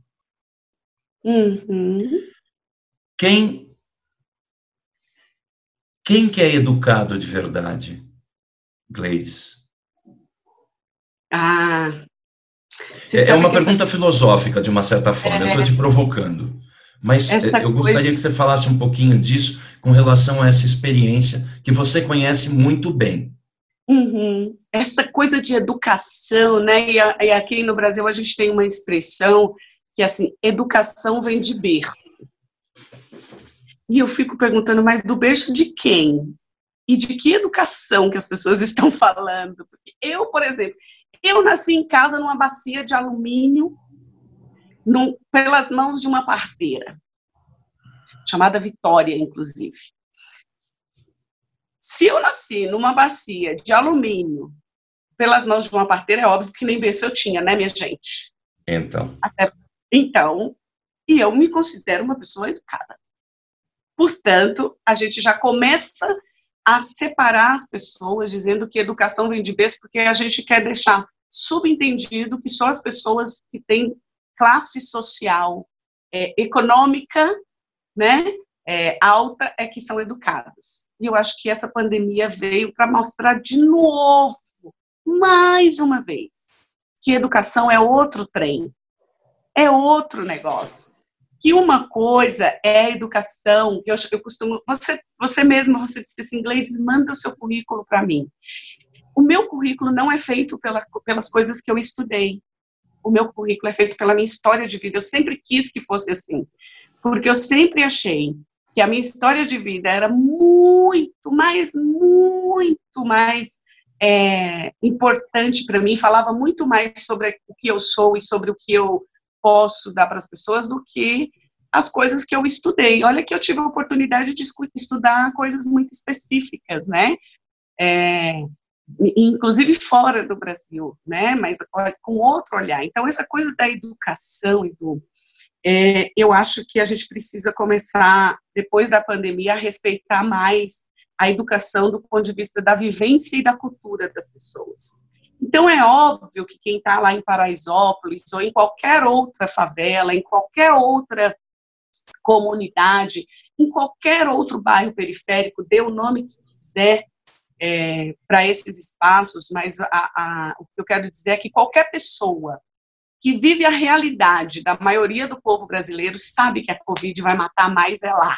Speaker 2: Uhum. Quem quem que é educado de verdade, Gleides?
Speaker 3: Ah,
Speaker 2: é, é uma pergunta filosófica, de uma certa forma, é... eu estou te provocando. Mas essa eu gostaria coisa... que você falasse um pouquinho disso com relação a essa experiência que você conhece muito bem.
Speaker 3: Uhum. Essa coisa de educação, né? E, e, aqui no Brasil a gente tem uma expressão que assim, educação vem de berço. E eu fico perguntando, mas do berço de quem? E de que educação que as pessoas estão falando? Porque eu, por exemplo, eu nasci em casa numa bacia de alumínio, num, pelas mãos de uma parteira, chamada Vitória, inclusive. Se eu nasci numa bacia de alumínio, pelas mãos de uma parteira, é óbvio que nem berço eu tinha, né, minha gente?
Speaker 2: Então.
Speaker 3: Até, Então, e eu me considero uma pessoa educada. Portanto, a gente já começa a separar as pessoas, dizendo que educação vem de berço, porque a gente quer deixar subentendido que só as pessoas que têm classe social é, econômica, né, é, alta, é que são educados. E eu acho que essa pandemia veio para mostrar de novo, mais uma vez, que educação é outro trem, é outro negócio. E uma coisa é a educação, eu, eu costumo, você, você mesmo, você disse assim, Gleides, manda o seu currículo para mim. O meu currículo não é feito pela, pelas coisas que eu estudei. O meu currículo é feito pela minha história de vida. Eu sempre quis que fosse assim, porque eu sempre achei que a minha história de vida era muito mais, muito mais é, importante para mim, falava muito mais sobre o que eu sou e sobre o que eu posso dar para as pessoas do que as coisas que eu estudei. Olha que eu tive a oportunidade de estudar coisas muito específicas, né? É, inclusive fora do Brasil, né? Mas com outro olhar. Então essa coisa da educação e do é, eu acho que a gente precisa começar depois da pandemia a respeitar mais a educação do ponto de vista da vivência e da cultura das pessoas. Então, é óbvio que quem está lá em Paraisópolis ou em qualquer outra favela, em qualquer outra comunidade, em qualquer outro bairro periférico, dê o nome que quiser é, para esses espaços, mas a, a, o que eu quero dizer é que qualquer pessoa que vive a realidade da maioria do povo brasileiro sabe que a Covid vai matar mais é lá.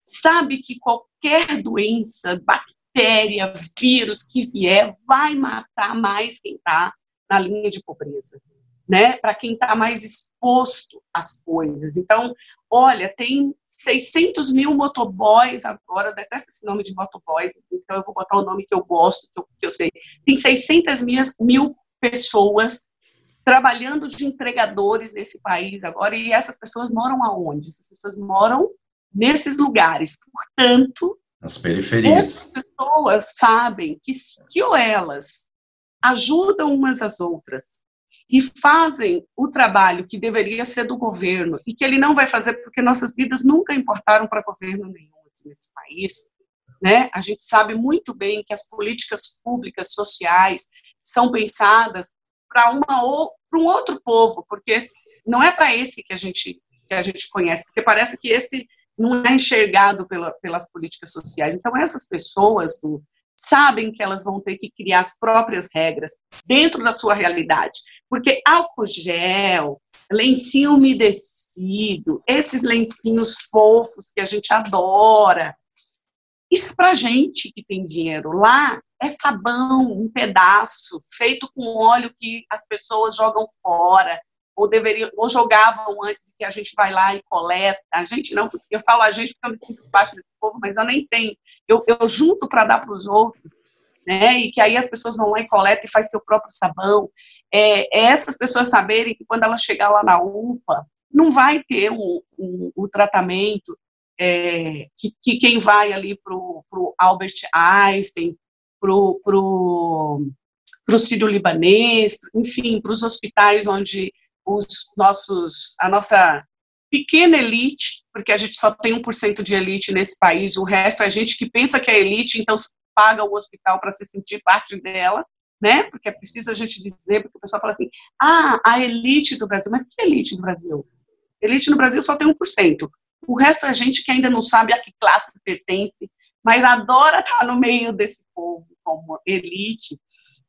Speaker 3: Sabe que qualquer doença, bactéria, vírus que vier, vai matar mais quem está na linha de pobreza, né? Para quem está mais exposto às coisas. Então, olha, tem 600 mil motoboys agora, detesto esse nome de motoboys, então eu vou botar o nome que eu gosto, que eu, que eu sei. Tem 600 mil, mil pessoas trabalhando de entregadores nesse país agora, e essas pessoas moram aonde? Essas pessoas moram nesses lugares. Portanto,
Speaker 2: nas periferias.
Speaker 3: As pessoas sabem que, ou elas ajudam umas às outras e fazem o trabalho que deveria ser do governo e que ele não vai fazer porque nossas vidas nunca importaram para governo nenhum aqui nesse país, né? A gente sabe muito bem que as políticas públicas sociais são pensadas para uma ou para um outro povo, porque não é para esse que a gente que a gente conhece, porque parece que esse não é enxergado pela, pelas políticas sociais. Então, essas pessoas do, sabem que elas vão ter que criar as próprias regras dentro da sua realidade. Porque álcool gel, lencinho umedecido, esses lencinhos fofos que a gente adora, isso é para gente que tem dinheiro. Lá é sabão, um pedaço, feito com óleo que as pessoas jogam fora ou deveriam, ou jogavam antes que a gente vai lá e coleta. A gente não, eu falo a gente porque eu me sinto parte desse povo, mas eu nem tenho. Eu, eu junto para dar para os outros, né? E que aí as pessoas vão lá e coletam e faz seu próprio sabão. É, é essas pessoas saberem que quando ela chegar lá na UPA, não vai ter um, um, um tratamento é, que, que, quem vai ali para o Albert Einstein, para o Sírio-Libanês, enfim, para os hospitais onde os nossos, a nossa pequena elite, porque a gente só tem 1% de elite nesse país, o resto é gente que pensa que é elite, então paga o hospital para se sentir parte dela, né? Porque é preciso a gente dizer, porque o pessoal fala assim: ah, a elite do Brasil. Mas que elite do Brasil? Elite no Brasil só tem 1%. O resto é gente que ainda não sabe a que classe pertence, mas adora estar no meio desse povo como elite.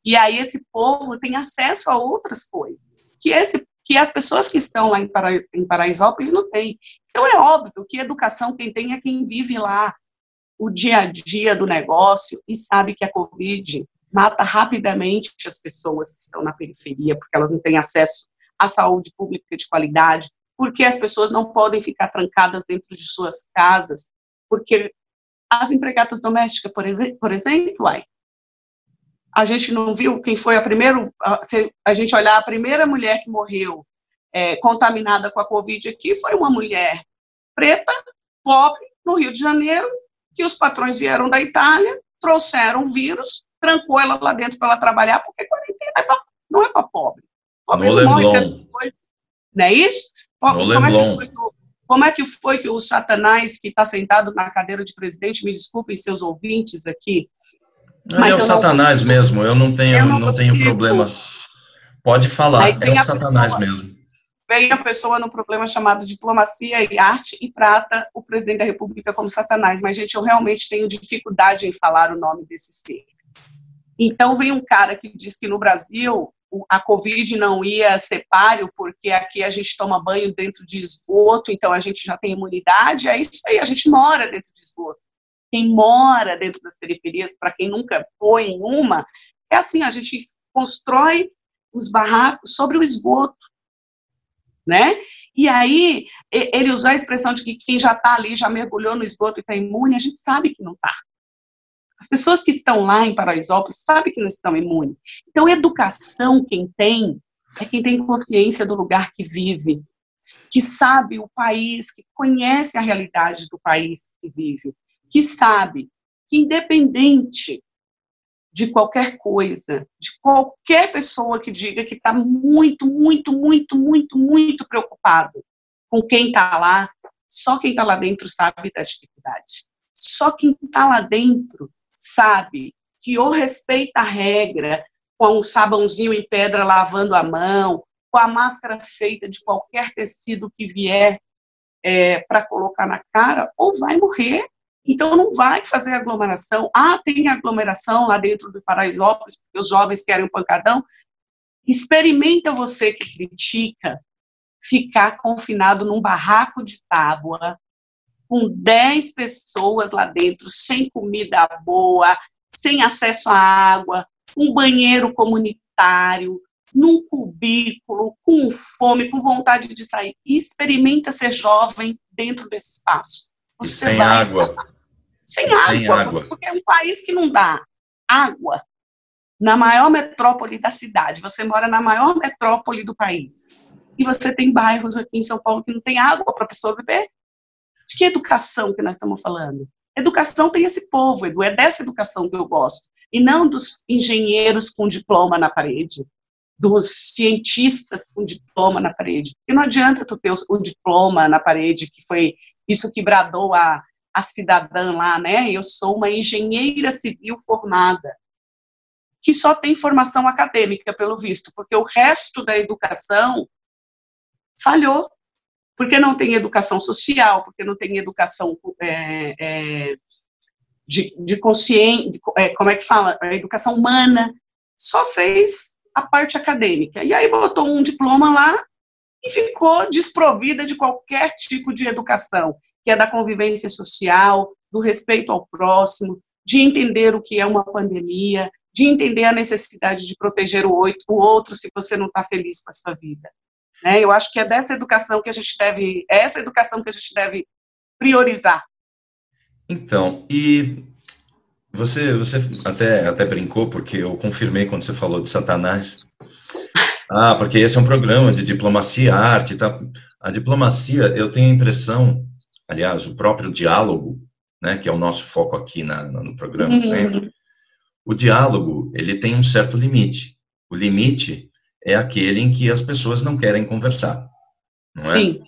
Speaker 3: E aí esse povo tem acesso a outras coisas que esse que as pessoas que estão lá em, Para, em Paraisópolis não têm. Então, é óbvio que educação quem tem é quem vive lá o dia a dia do negócio e sabe que a Covid mata rapidamente as pessoas que estão na periferia, porque elas não têm acesso à saúde pública de qualidade, porque as pessoas não podem ficar trancadas dentro de suas casas, porque as empregadas domésticas, por, exemplo, ai, a gente não viu quem foi a primeira, se a gente olhar a primeira mulher que morreu é, contaminada com a Covid aqui, foi uma mulher preta, pobre, no Rio de Janeiro, que os patrões vieram da Itália, trouxeram o vírus, trancou ela lá dentro para ela trabalhar, porque quarentena é pra, não é para pobre. Pobre
Speaker 2: no
Speaker 3: não morre Não é isso?
Speaker 2: No como, é que foi,
Speaker 3: como é que foi que o Satanás, que está sentado na cadeira de presidente, me desculpem seus ouvintes aqui.
Speaker 2: Mas é o Satanás não... mesmo, eu não tenho, eu não, não tenho problema. Pode falar, é o Satanás pessoa, mesmo.
Speaker 3: Vem a pessoa num problema chamado diplomacia e arte e trata o presidente da República como Satanás. Mas, gente, eu realmente tenho dificuldade em falar o nome desse ser. Então, vem um cara que diz que no Brasil a Covid não ia ser páreo, porque aqui a gente toma banho dentro de esgoto, então a gente já tem imunidade, é isso aí, a gente mora dentro de esgoto. Quem mora dentro das periferias, para quem nunca foi em uma, é assim, a gente constrói os barracos sobre o esgoto, né? E aí, ele usou a expressão de que quem já está ali, já mergulhou no esgoto e está imune, a gente sabe que não está. As pessoas que estão lá em Paraisópolis sabem que não estão imunes. Então, educação, quem tem, é quem tem consciência do lugar que vive, que sabe o país, que conhece a realidade do país que vive, que sabe que, independente de qualquer coisa, de qualquer pessoa que diga que está muito, muito, muito, muito, muito preocupado com quem está lá, só quem está lá dentro sabe da dificuldade. Só quem está lá dentro sabe que ou respeita a regra, com um sabãozinho em pedra lavando a mão, com a máscara feita de qualquer tecido que vier é, para colocar na cara, ou vai morrer. Então não vai fazer aglomeração. Ah, tem aglomeração lá dentro do Paraisópolis, porque os jovens querem um pancadão. Experimenta você que critica ficar confinado num barraco de tábua, com 10 pessoas lá dentro, sem comida boa, sem acesso à água, um banheiro comunitário, num cubículo, com fome, com vontade de sair. experimenta ser jovem dentro desse espaço.
Speaker 2: Você sem vai água.
Speaker 3: Sem, sem água, água, porque é um país que não dá água na maior metrópole da cidade. Você mora na maior metrópole do país. E você tem bairros aqui em São Paulo que não tem água para a pessoa beber. De que educação que nós estamos falando? Educação tem esse povo, Edu, é dessa educação que eu gosto. E não dos engenheiros com diploma na parede, dos cientistas com diploma na parede. Porque não adianta tu ter o diploma na parede, que foi isso que bradou a, a cidadã lá, né? Eu sou uma engenheira civil formada, que só tem formação acadêmica, pelo visto, porque o resto da educação falhou porque não tem educação social, porque não tem educação é, é, de, de consciência, é, como é que fala, a educação humana, só fez a parte acadêmica. E aí botou um diploma lá e ficou desprovida de qualquer tipo de educação, que é da convivência social, do respeito ao próximo, de entender o que é uma pandemia, de entender a necessidade de proteger o outro se você não está feliz com a sua vida. Né? Eu acho que é dessa educação que a gente deve, é essa educação que a gente deve priorizar.
Speaker 2: Então, e você, você até, até brincou, porque eu confirmei quando você falou de Satanás. Ah, porque esse é um programa de diplomacia, arte, tá? A diplomacia, eu tenho a impressão, aliás, o próprio diálogo, né, que é o nosso foco aqui na, no programa uhum. sempre, o diálogo, ele tem um certo limite. O limite é aquele em que as pessoas não querem conversar. Não é? Sim.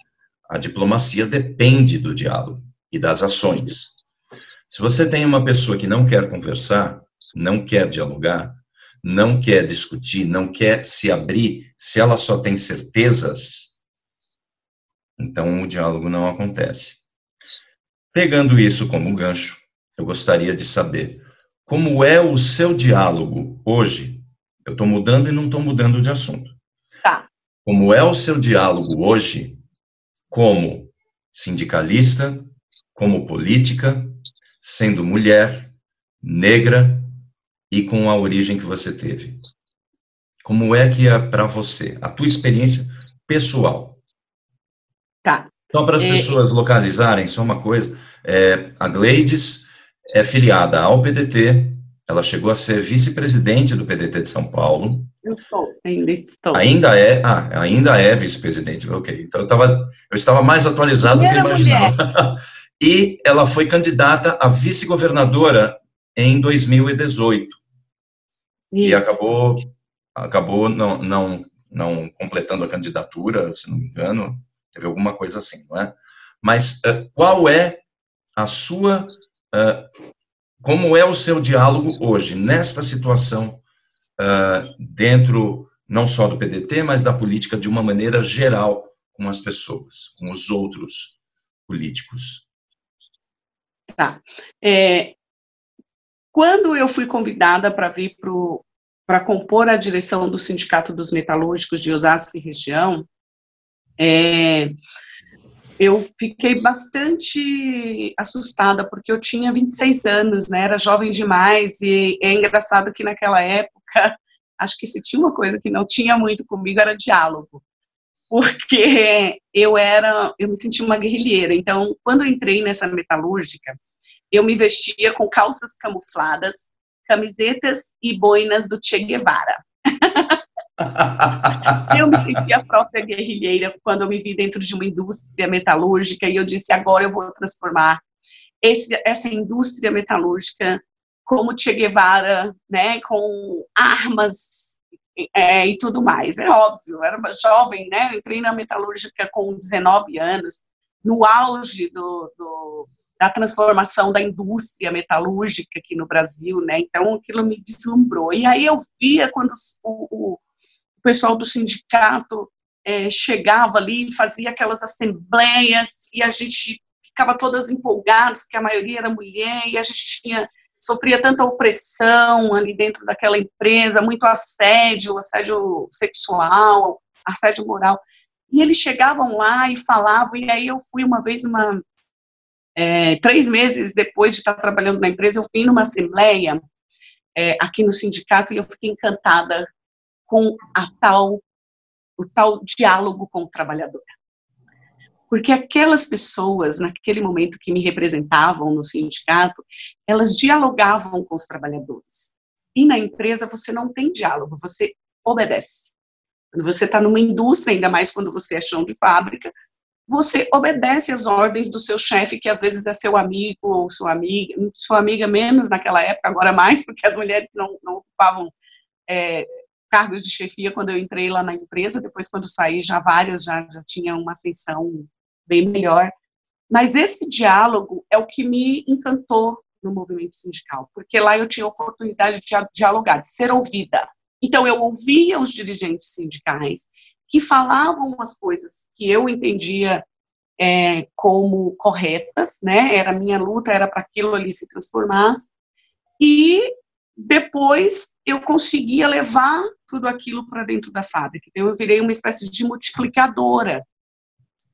Speaker 2: A diplomacia depende do diálogo e das ações. Se você tem uma pessoa que não quer conversar, não quer dialogar, não quer discutir, não quer se abrir, se ela só tem certezas, então o diálogo não acontece. Pegando isso como gancho, eu gostaria de saber como é o seu diálogo hoje eu estou mudando e não estou mudando de assunto.
Speaker 3: Tá.
Speaker 2: Como é o seu diálogo hoje, como sindicalista, como política, sendo mulher, negra e com a origem que você teve? Como é que é para você, a tua experiência pessoal?
Speaker 3: Tá.
Speaker 2: Só para as é... pessoas localizarem, só uma coisa, é, a Gleides é filiada ao PDT, ela chegou a ser vice-presidente do PDT de São Paulo.
Speaker 3: Eu sou, ainda estou.
Speaker 2: Ainda é, ah, ainda é vice-presidente. Ok, então eu, tava, eu estava mais atualizado do que imaginava. e ela foi candidata a vice-governadora em 2018. Isso. E acabou, acabou não, não, não completando a candidatura, se não me engano, teve alguma coisa assim, não é? Mas uh, qual é a sua, uh, como é o seu diálogo hoje, nesta situação, uh, dentro não só do PDT, mas da política de uma maneira geral com as pessoas, com os outros políticos?
Speaker 3: Tá. É, quando eu fui convidada para vir para compor a direção do Sindicato dos Metalúrgicos de Osasco e região, é, eu fiquei bastante assustada, porque eu tinha 26 anos, né, era jovem demais, e é engraçado que naquela época, acho que se tinha uma coisa que não tinha muito comigo, era diálogo, porque eu era, eu me sentia uma guerrilheira, então, quando eu entrei nessa metalúrgica, eu me vestia com calças camufladas, camisetas e boinas do Che Guevara. eu me senti a própria guerrilheira quando eu me vi dentro de uma indústria metalúrgica e eu disse, agora eu vou transformar esse, essa indústria metalúrgica como Che Guevara, né, com armas é, e tudo mais. É óbvio, eu era uma jovem, né, eu entrei na metalúrgica com 19 anos, no auge do, do da transformação da indústria metalúrgica aqui no Brasil, né? Então aquilo me deslumbrou. E aí eu via quando o, o pessoal do sindicato é, chegava ali, fazia aquelas assembleias e a gente ficava todas empolgadas, porque a maioria era mulher e a gente tinha sofria tanta opressão ali dentro daquela empresa, muito assédio, assédio sexual, assédio moral. E eles chegavam lá e falavam, e aí eu fui uma vez uma é, três meses depois de estar trabalhando na empresa, eu fui numa assembleia é, aqui no sindicato e eu fiquei encantada com a tal, o tal diálogo com o trabalhador. Porque aquelas pessoas, naquele momento que me representavam no sindicato, elas dialogavam com os trabalhadores. E na empresa você não tem diálogo, você obedece. Quando você está numa indústria, ainda mais quando você é chão de fábrica, você obedece às ordens do seu chefe, que às vezes é seu amigo ou sua amiga, sua amiga menos naquela época, agora mais, porque as mulheres não, não ocupavam é, cargos de chefia quando eu entrei lá na empresa, depois quando saí já várias já, já tinham uma ascensão bem melhor. Mas esse diálogo é o que me encantou no movimento sindical, porque lá eu tinha a oportunidade de dialogar, de ser ouvida. Então eu ouvia os dirigentes sindicais que falavam as coisas que eu entendia é, como corretas, né? Era minha luta, era para aquilo ali se transformasse. E depois eu conseguia levar tudo aquilo para dentro da fábrica. Então, eu virei uma espécie de multiplicadora.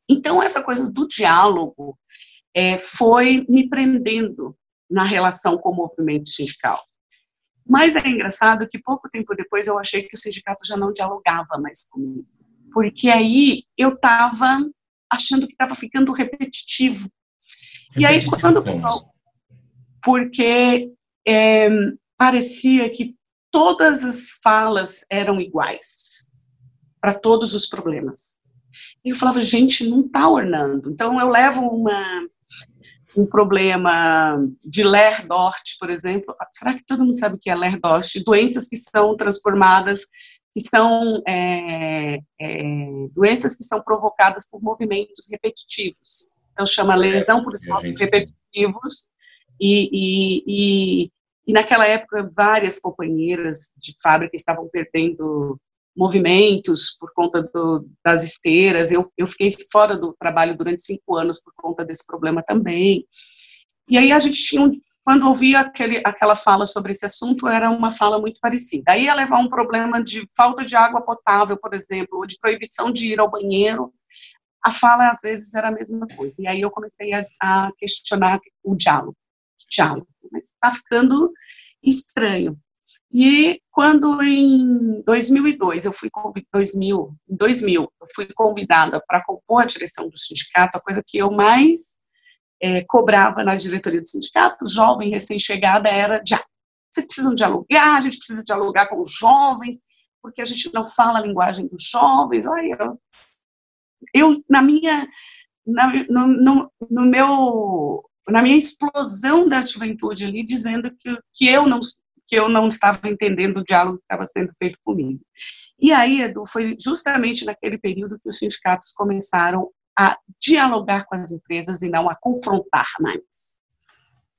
Speaker 3: Então, essa coisa do diálogo é, foi me prendendo na relação com o movimento sindical. Mas é engraçado que pouco tempo depois eu achei que o sindicato já não dialogava mais comigo. Porque aí eu estava achando que estava ficando repetitivo. repetitivo. E aí, quando o pessoal. Porque é, parecia que todas as falas eram iguais para todos os problemas. E eu falava, gente, não está ornando. Então eu levo uma, um problema de Ler-Dort, por exemplo. Será que todo mundo sabe o que é Ler-Dort? Doenças que são transformadas, que são é, é, doenças que são provocadas por movimentos repetitivos. Então chama lesão por esforços repetitivos e, e, e e naquela época, várias companheiras de fábrica estavam perdendo movimentos por conta do, das esteiras. Eu, eu fiquei fora do trabalho durante cinco anos por conta desse problema também. E aí a gente tinha, quando ouvia aquele, aquela fala sobre esse assunto, era uma fala muito parecida. Aí ia levar um problema de falta de água potável, por exemplo, ou de proibição de ir ao banheiro. A fala, às vezes, era a mesma coisa. E aí eu comecei a, a questionar o diálogo. Diálogo mas está ficando estranho. E quando em 2002 eu fui 2000, em 2000 eu fui convidada para compor a direção do sindicato, a coisa que eu mais é, cobrava na diretoria do sindicato, jovem recém-chegada, era já vocês precisam dialogar, a gente precisa dialogar com os jovens, porque a gente não fala a linguagem dos jovens. Olha, eu, eu na minha, na, no, no, no meu na minha explosão da juventude ali, dizendo que, que eu não porque eu não estava entendendo o diálogo que estava sendo feito comigo. E aí, Edu, foi justamente naquele período que os sindicatos começaram a dialogar com as empresas e não a confrontar mais.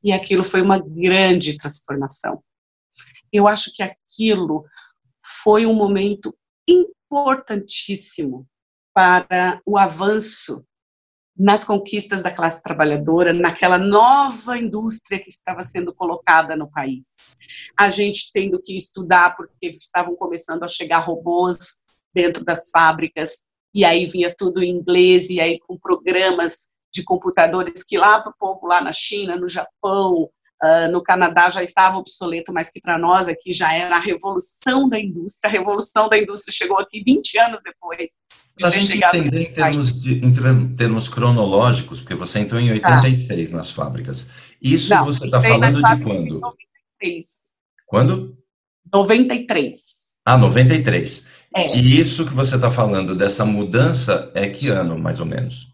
Speaker 3: E aquilo foi uma grande transformação. Eu acho que aquilo foi um momento importantíssimo para o avanço nas conquistas da classe trabalhadora, naquela nova indústria que estava sendo colocada no país. A gente tendo que estudar porque estavam começando a chegar robôs dentro das fábricas, e aí vinha tudo em inglês, e aí com programas de computadores que lá para o povo lá na China, no Japão, Uh, no Canadá já estava obsoleto, mas que para nós aqui já era a revolução da indústria. A revolução da indústria chegou aqui 20 anos depois.
Speaker 2: Para a gente entender em termos, de, em termos cronológicos, porque você entrou em 86 tá. nas fábricas. Isso Não, você está falando de quando? 93. Quando?
Speaker 3: 93.
Speaker 2: Ah, 93. É. E isso que você está falando dessa mudança é que ano, mais ou menos?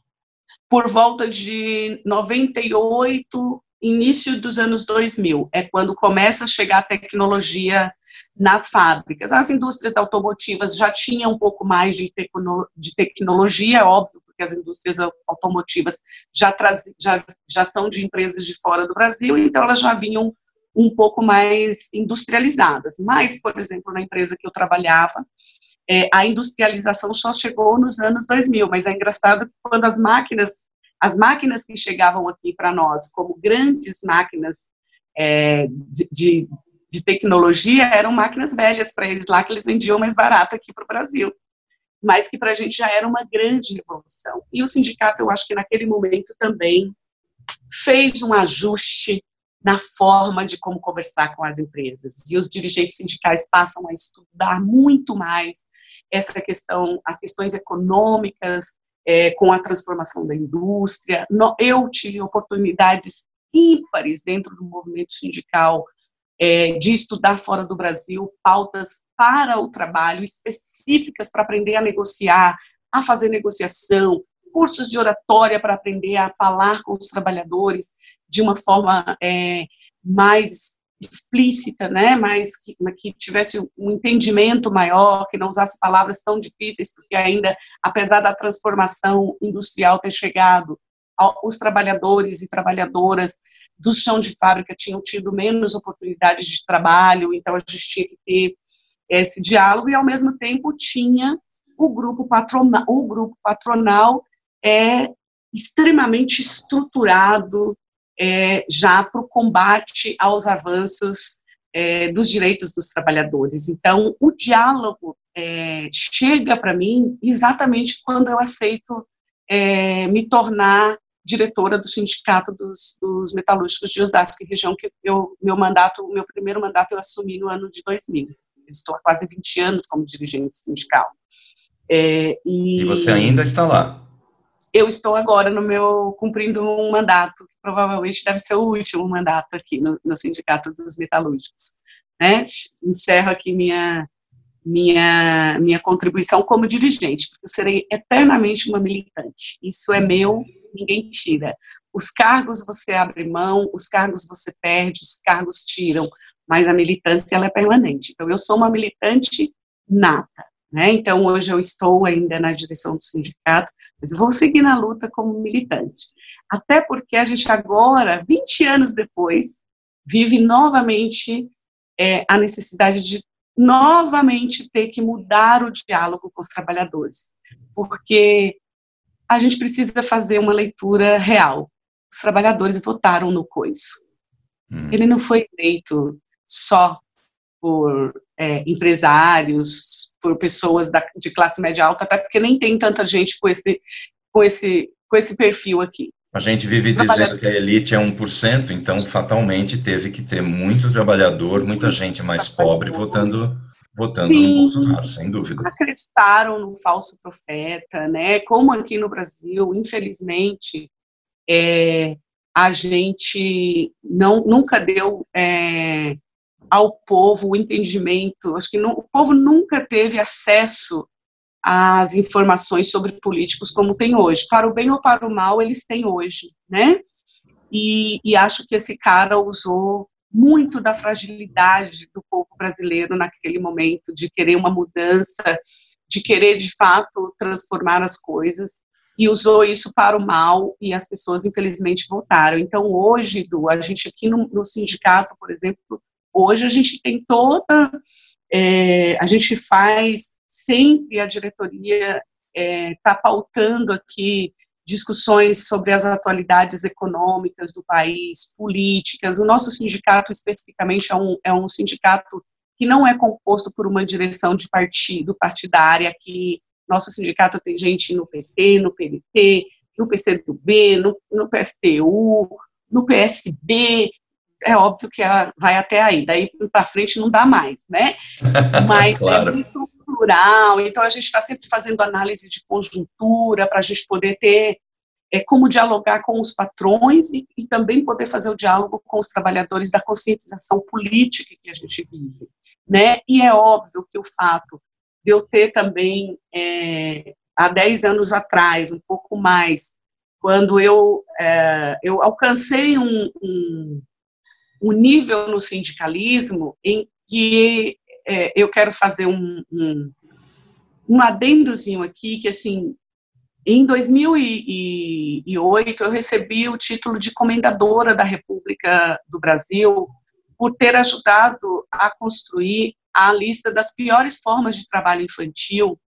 Speaker 3: Por volta de 98, início dos anos 2000, é quando começa a chegar a tecnologia nas fábricas. As indústrias automotivas já tinham um pouco mais de, tecno, de tecnologia, é óbvio, porque as indústrias automotivas já, traz, já, já são de empresas de fora do Brasil, então elas já vinham um pouco mais industrializadas. Mas, por exemplo, na empresa que eu trabalhava, é, a industrialização só chegou nos anos 2000, mas é engraçado quando as máquinas as máquinas que chegavam aqui para nós como grandes máquinas é, de, de, de, tecnologia eram máquinas velhas para eles lá, que eles vendiam mais barato aqui para o Brasil. Mas que para a gente já era uma grande revolução. E o sindicato, eu acho que naquele momento também fez um ajuste na forma de como conversar com as empresas. E os dirigentes sindicais passam a estudar muito mais essa questão, as questões econômicas, é, com a transformação da indústria. Eu tive oportunidades ímpares dentro do movimento sindical é, de estudar fora do Brasil pautas para o trabalho específicas para aprender a negociar, a fazer negociação, cursos de oratória para aprender a falar com os trabalhadores de uma forma é, mais explícita, né, mas que, que, tivesse um entendimento maior, que não usasse palavras tão difíceis, porque ainda, apesar da transformação industrial ter chegado, os trabalhadores e trabalhadoras do chão de fábrica tinham tido menos oportunidades de trabalho, então a gente tinha que ter esse diálogo e ao mesmo tempo tinha o grupo patronal, o grupo patronal é extremamente estruturado, é, já para o combate aos avanços é, dos direitos dos trabalhadores. Então, o diálogo é, chega para mim exatamente quando eu aceito é, me tornar diretora do sindicato dos, dos, metalúrgicos de Osasco e região que eu meu mandato, meu primeiro mandato eu assumi no ano de 2000. Eu estou há quase 20 anos como dirigente sindical.
Speaker 2: É, e, e você ainda está lá?
Speaker 3: Eu estou agora no meu cumprindo um mandato que provavelmente deve ser o último mandato aqui no, no sindicato dos metalúrgicos. Né? Encerro aqui minha minha minha contribuição como dirigente, porque eu serei eternamente uma militante. Isso é meu, ninguém tira. Os cargos você abre mão, os cargos você perde, os cargos tiram, mas a militância ela é permanente. Então eu sou uma militante nata. Né? Então, hoje eu estou ainda na direção do sindicato, mas vou seguir na luta como militante. Até porque a gente agora, 20 anos depois, vive novamente é, a necessidade de novamente ter que mudar o diálogo com os trabalhadores, porque a gente precisa fazer uma leitura real. Os trabalhadores votaram no coiso. Hum. Ele não foi feito só por é, empresários, por pessoas da, de classe média alta, até porque nem tem tanta gente com esse, com esse, com esse perfil aqui.
Speaker 2: A gente vive dizendo que a elite é 1%, então fatalmente teve que ter muito trabalhador, muita gente mais pobre votando votando Sim, no Bolsonaro, sem dúvida.
Speaker 3: Acreditaram no falso profeta, né? Como aqui no Brasil, infelizmente, é, a gente não, nunca deu é, ao povo o entendimento. Acho que não, o povo nunca teve acesso às informações sobre políticos como tem hoje. Para o bem ou para o mal, eles têm hoje, né? E, e acho que esse cara usou muito da fragilidade do povo brasileiro naquele momento, de querer uma mudança, de querer de fato transformar as coisas, e usou isso para o mal, e as pessoas infelizmente votaram. Então, hoje, Du, a gente aqui no, no sindicato, por exemplo, hoje a gente tem toda. É, a gente faz sempre a diretoria está é, tá pautando aqui discussões sobre as atualidades econômicas do país, políticas. O nosso sindicato, especificamente, é um, é um sindicato que não é composto por uma direção de partido, partidária, que nosso sindicato tem gente no PT, no PDT, no PCdoB, no, no PSTU, no PSB, é óbvio que vai até aí, daí para frente não dá mais, né? Mas é claro. é muito plural, então a gente está sempre fazendo análise de conjuntura para a gente poder ter é, como dialogar com os patrões e, e, também poder fazer o diálogo com os trabalhadores da conscientização política que a gente vive, né? E é óbvio que o fato de eu ter também, é, há 10 anos atrás, um pouco mais, quando eu, é, eu alcancei um, um, um nível no sindicalismo em que é, eu quero fazer um, um, um adendozinho aqui, que assim, em 2008 eu recebi o título de comendadora da República do Brasil por ter ajudado a construir a lista das piores formas de trabalho infantil.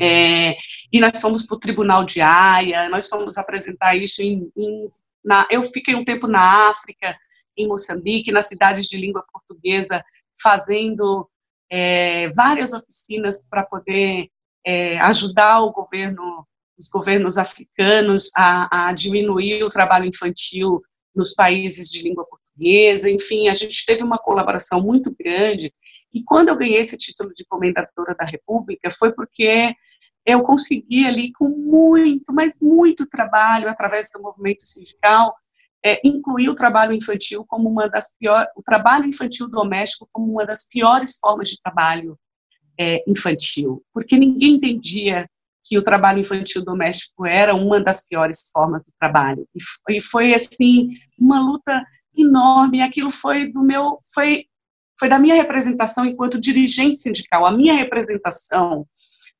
Speaker 3: É, e nós fomos para o Tribunal de Haia, nós fomos apresentar isso em, em na, eu fiquei um tempo na África, em Moçambique, nas cidades de língua portuguesa, fazendo é, várias oficinas para poder é, ajudar o governo, os governos africanos a, a, diminuir o trabalho infantil nos países de língua portuguesa. Enfim, a gente teve uma colaboração muito grande. E quando eu ganhei esse título de comendadora da República, foi porque eu consegui ali, com muito, mas muito trabalho, através do movimento sindical, é, incluir o trabalho infantil como uma das piores, o trabalho infantil doméstico como uma das piores formas de trabalho é, infantil, porque ninguém entendia que o trabalho infantil doméstico era uma das piores formas de trabalho. E, e foi assim uma luta enorme. Aquilo foi do meu, foi foi da minha representação enquanto dirigente sindical. A minha representação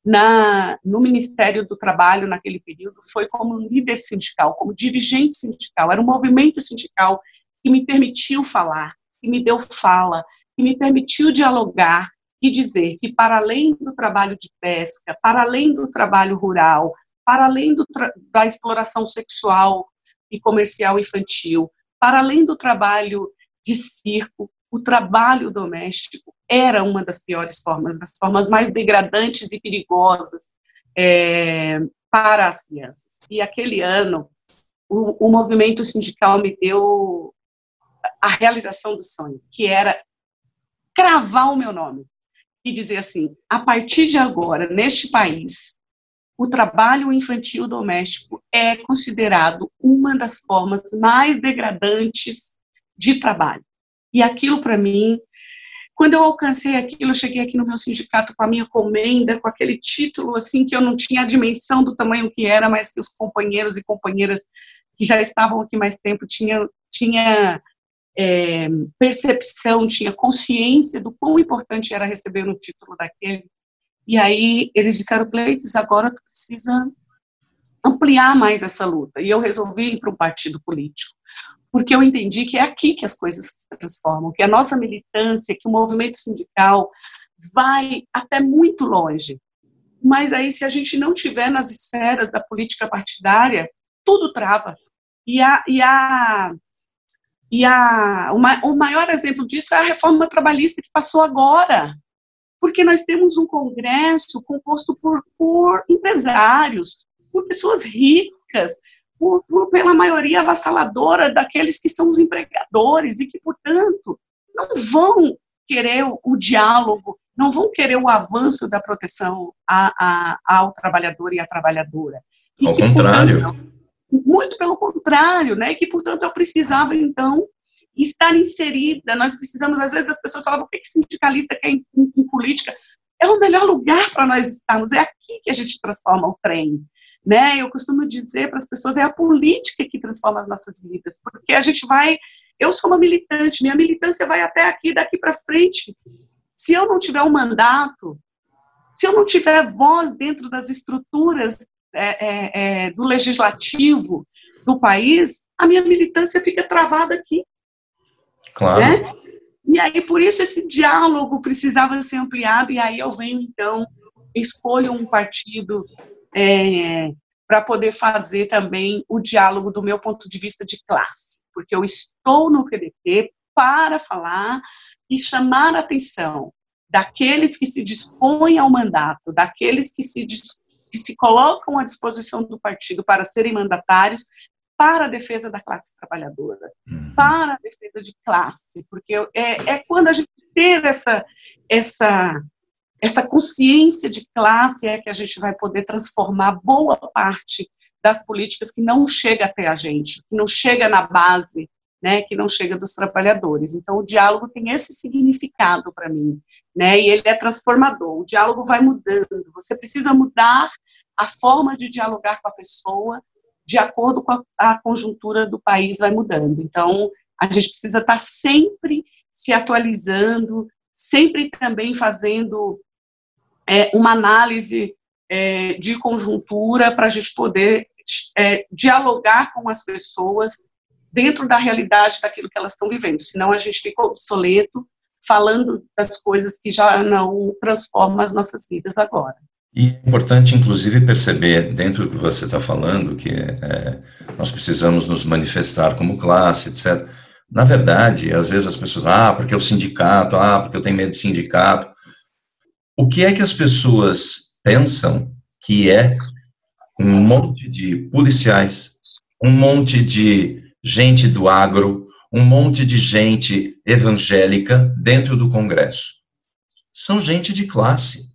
Speaker 3: na, no Ministério do Trabalho naquele período foi como líder sindical, como dirigente sindical. Era um movimento sindical que me permitiu falar, que me deu fala, que me permitiu dialogar e dizer que, para além do trabalho de pesca, para além do trabalho rural, para além da exploração sexual e comercial infantil, para além do trabalho de circo, o trabalho doméstico era uma das piores formas, das formas mais degradantes e perigosas é, para as crianças. E aquele ano, o, o movimento sindical me deu a realização do sonho, que era cravar o meu nome e dizer assim: a partir de agora, neste país, o trabalho infantil doméstico é considerado uma das formas mais degradantes de trabalho. E aquilo para mim, quando eu alcancei aquilo, eu cheguei aqui no meu sindicato com a minha comenda, com aquele título assim que eu não tinha a dimensão do tamanho que era, mas que os companheiros e companheiras que já estavam aqui mais tempo tinham tinha é, percepção, tinha consciência do quão importante era receber um título daquele. E aí eles disseram, Cleites, agora tu precisa ampliar mais essa luta. E eu resolvi ir para um partido político porque eu entendi que é aqui que as coisas se transformam, que a nossa militância, que o movimento sindical vai até muito longe. Mas aí, se a gente não tiver nas esferas da política partidária, tudo trava. E a, e a, e a, o maior exemplo disso é a reforma trabalhista que passou agora. Porque nós temos um Congresso composto por, por empresários, por pessoas ricas, por, por, pela maioria avassaladora daqueles que são os empregadores e que, portanto, não vão querer o, o diálogo, não vão querer o avanço da proteção a, a, ao trabalhador e à trabalhadora.
Speaker 2: E ao que, contrário.
Speaker 3: Portanto, muito pelo contrário, né? E que, portanto, eu precisava, então, estar inserida. Nós precisamos, às vezes, as pessoas falam, por que sindicalista quer em, em, em política? É o melhor lugar para nós estarmos, é aqui que a gente transforma o trem né? Eu costumo dizer para as pessoas é a política que transforma as nossas vidas, porque a gente vai Eu sou uma militante, minha militância vai até aqui, daqui para frente. Se eu não tiver um mandato, se eu não tiver voz dentro das estruturas é, é, é, do legislativo do país, a minha militância fica travada aqui.
Speaker 2: Claro. Né?
Speaker 3: E aí, por isso, esse diálogo precisava ser ampliado, e aí eu venho, então, escolho um partido é, para poder fazer também o diálogo do meu ponto de vista de classe, porque eu estou no PDT para falar e chamar a atenção daqueles que se dispõem ao mandato, daqueles que se, que se colocam à disposição do partido para serem mandatários, para a defesa da classe trabalhadora, uhum. para a defesa de classe, porque é, é quando a gente ter essa, essa, essa consciência de classe é que a gente vai poder transformar boa parte das políticas que não chega até a gente, que não chega na base, né, que não chega dos trabalhadores. Então, o diálogo tem esse significado para mim, né, e ele é transformador. O diálogo vai mudando. Você precisa mudar a forma de dialogar com a pessoa, de acordo com a, a conjuntura do país vai mudando. Então, a gente precisa estar sempre se atualizando, sempre também fazendo é, uma análise é, de conjuntura para a gente poder é, dialogar com as pessoas dentro da realidade daquilo que elas estão vivendo. Senão a gente fica obsoleto falando das coisas que já não transformam as nossas vidas agora.
Speaker 2: E é importante, inclusive, perceber, dentro do que você está falando, que é, nós precisamos nos manifestar como classe, etc. Na verdade, às vezes as pessoas, ah, porque o sindicato, ah, porque eu tenho medo de sindicato. O que é que as pessoas pensam que é um monte de policiais, um monte de gente do agro, um monte de gente evangélica dentro do Congresso? São gente de classe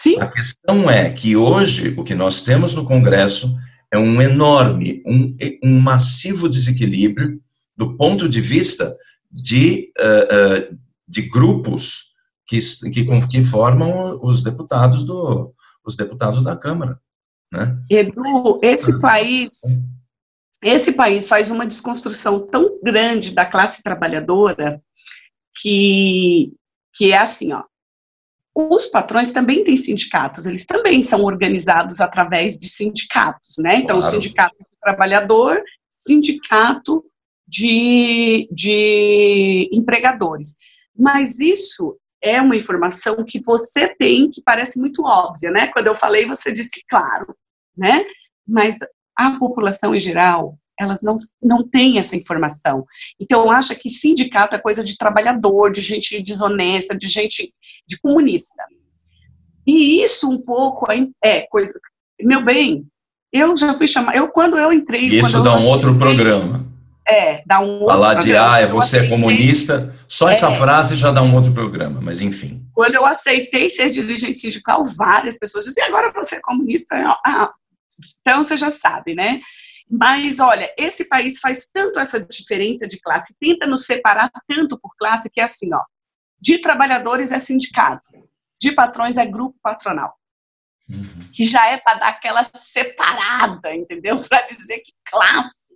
Speaker 3: Sim.
Speaker 2: A questão é que hoje o que nós temos no Congresso é um enorme, um, um massivo desequilíbrio do ponto de vista de, uh, uh, de grupos que, que, que, formam os deputados do os deputados da Câmara, né?
Speaker 3: Edu, esse ah. país esse país faz uma desconstrução tão grande da classe trabalhadora que que é assim, ó, os patrões também têm sindicatos, eles também são organizados através de sindicatos, né? Então, claro. o sindicato do trabalhador, sindicato de, de empregadores. Mas isso é uma informação que você tem que parece muito óbvia, né? Quando eu falei, você disse claro, né? Mas a população em geral, elas não, não têm essa informação. Então, acha que sindicato é coisa de trabalhador, de gente desonesta, de gente de comunista. E isso um pouco é coisa. Meu bem, eu já fui chamar. Eu, quando eu entrei.
Speaker 2: Isso dá um outro programa.
Speaker 3: É, dá um outro
Speaker 2: Falar de, ah, é você é comunista, só essa é, frase já dá um outro programa, mas enfim.
Speaker 3: Quando eu aceitei ser dirigente sindical, várias pessoas diziam, agora você é comunista? Ah, então você já sabe, né? Mas, olha, esse país faz tanto essa diferença de classe, tenta nos separar tanto por classe, que é assim, ó, de trabalhadores é sindicato, de patrões é grupo patronal. Uhum. Que já é para dar aquela separada, entendeu? Para dizer que classe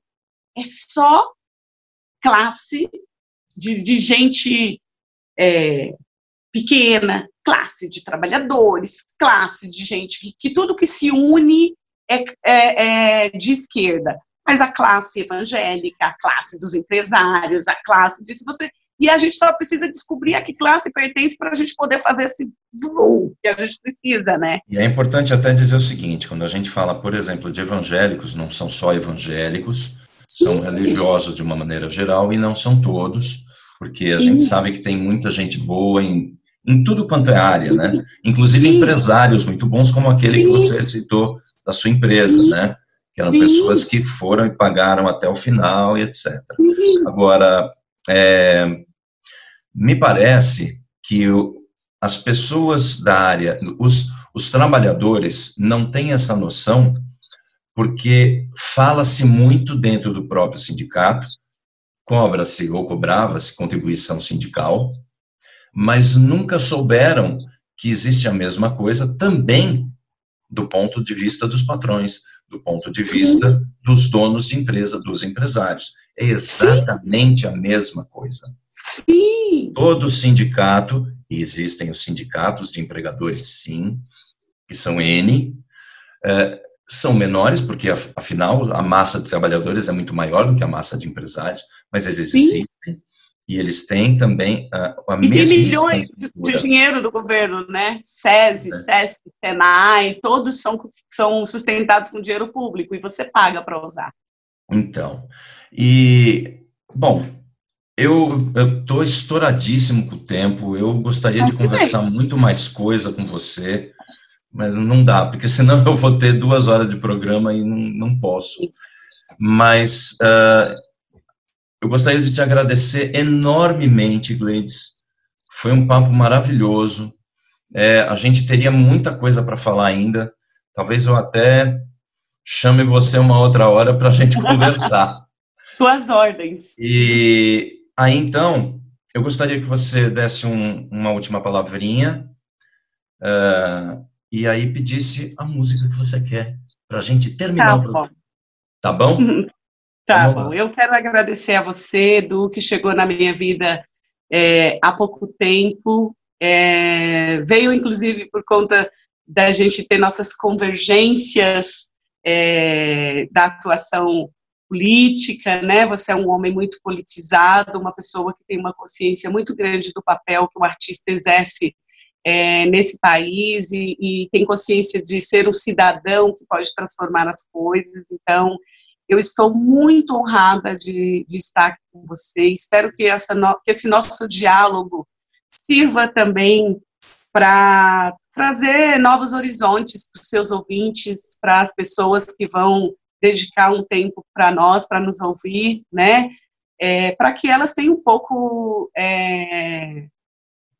Speaker 3: é só classe de, de gente é, pequena, classe de trabalhadores, classe de gente que, que tudo que se une é, é, é, de esquerda, mas a classe evangélica, a classe dos empresários, a classe disso, você e a gente só precisa descobrir a que classe pertence para a gente poder fazer esse voo que a gente precisa, né?
Speaker 2: E é importante até dizer o seguinte, quando a gente fala, por exemplo, de evangélicos, não são só evangélicos. São religiosos de uma maneira geral e não são todos, porque a Sim. gente sabe que tem muita gente boa em, em tudo quanto é área, né? Inclusive Sim. empresários muito bons, como aquele que você citou da sua empresa, Sim. né? Que eram Sim. pessoas que foram e pagaram até o final e etc. Sim. Agora, é, me parece que o, as pessoas da área, os, os trabalhadores, não têm essa noção porque fala-se muito dentro do próprio sindicato, cobra-se ou cobrava-se contribuição sindical, mas nunca souberam que existe a mesma coisa também do ponto de vista dos patrões, do ponto de vista Sim. dos donos de empresa, dos empresários. é exatamente a mesma coisa.
Speaker 3: Sim.
Speaker 2: Todo sindicato, e existem os sindicatos de empregadores, sim, que são N, é, são menores, porque afinal a massa de trabalhadores é muito maior do que a massa de empresários, mas eles existem. E eles têm também a, a e mesma.
Speaker 3: milhões de dinheiro do governo, né? SESI, é. SESC, SENAI, todos são, são sustentados com dinheiro público e você paga para usar.
Speaker 2: Então, e, bom, eu estou estouradíssimo com o tempo, eu gostaria de conversar muito mais coisa com você, mas não dá, porque senão eu vou ter duas horas de programa e não, não posso. Mas uh, eu gostaria de te agradecer enormemente, Gleides. Foi um papo maravilhoso. É, a gente teria muita coisa para falar ainda. Talvez eu até chame você uma outra hora para a gente conversar.
Speaker 3: Suas ordens.
Speaker 2: E aí, então, eu gostaria que você desse um, uma última palavrinha uh, e aí pedisse a música que você quer para a gente terminar tá o programa. Tá bom?
Speaker 3: Tá bom. Eu quero agradecer a você, Du, que chegou na minha vida é, há pouco tempo. É, veio, inclusive, por conta da gente ter nossas convergências é, da atuação política, né? Você é um homem muito politizado, uma pessoa que tem uma consciência muito grande do papel que o artista exerce é, nesse país e, e, tem consciência de ser um cidadão que pode transformar as coisas. Então, eu estou muito honrada de, de estar aqui com você. Espero que, essa no, que esse nosso diálogo sirva também para trazer novos horizontes para os seus ouvintes, para as pessoas que vão dedicar um tempo para nós, para nos ouvir, né? É, para que elas tenham um pouco é,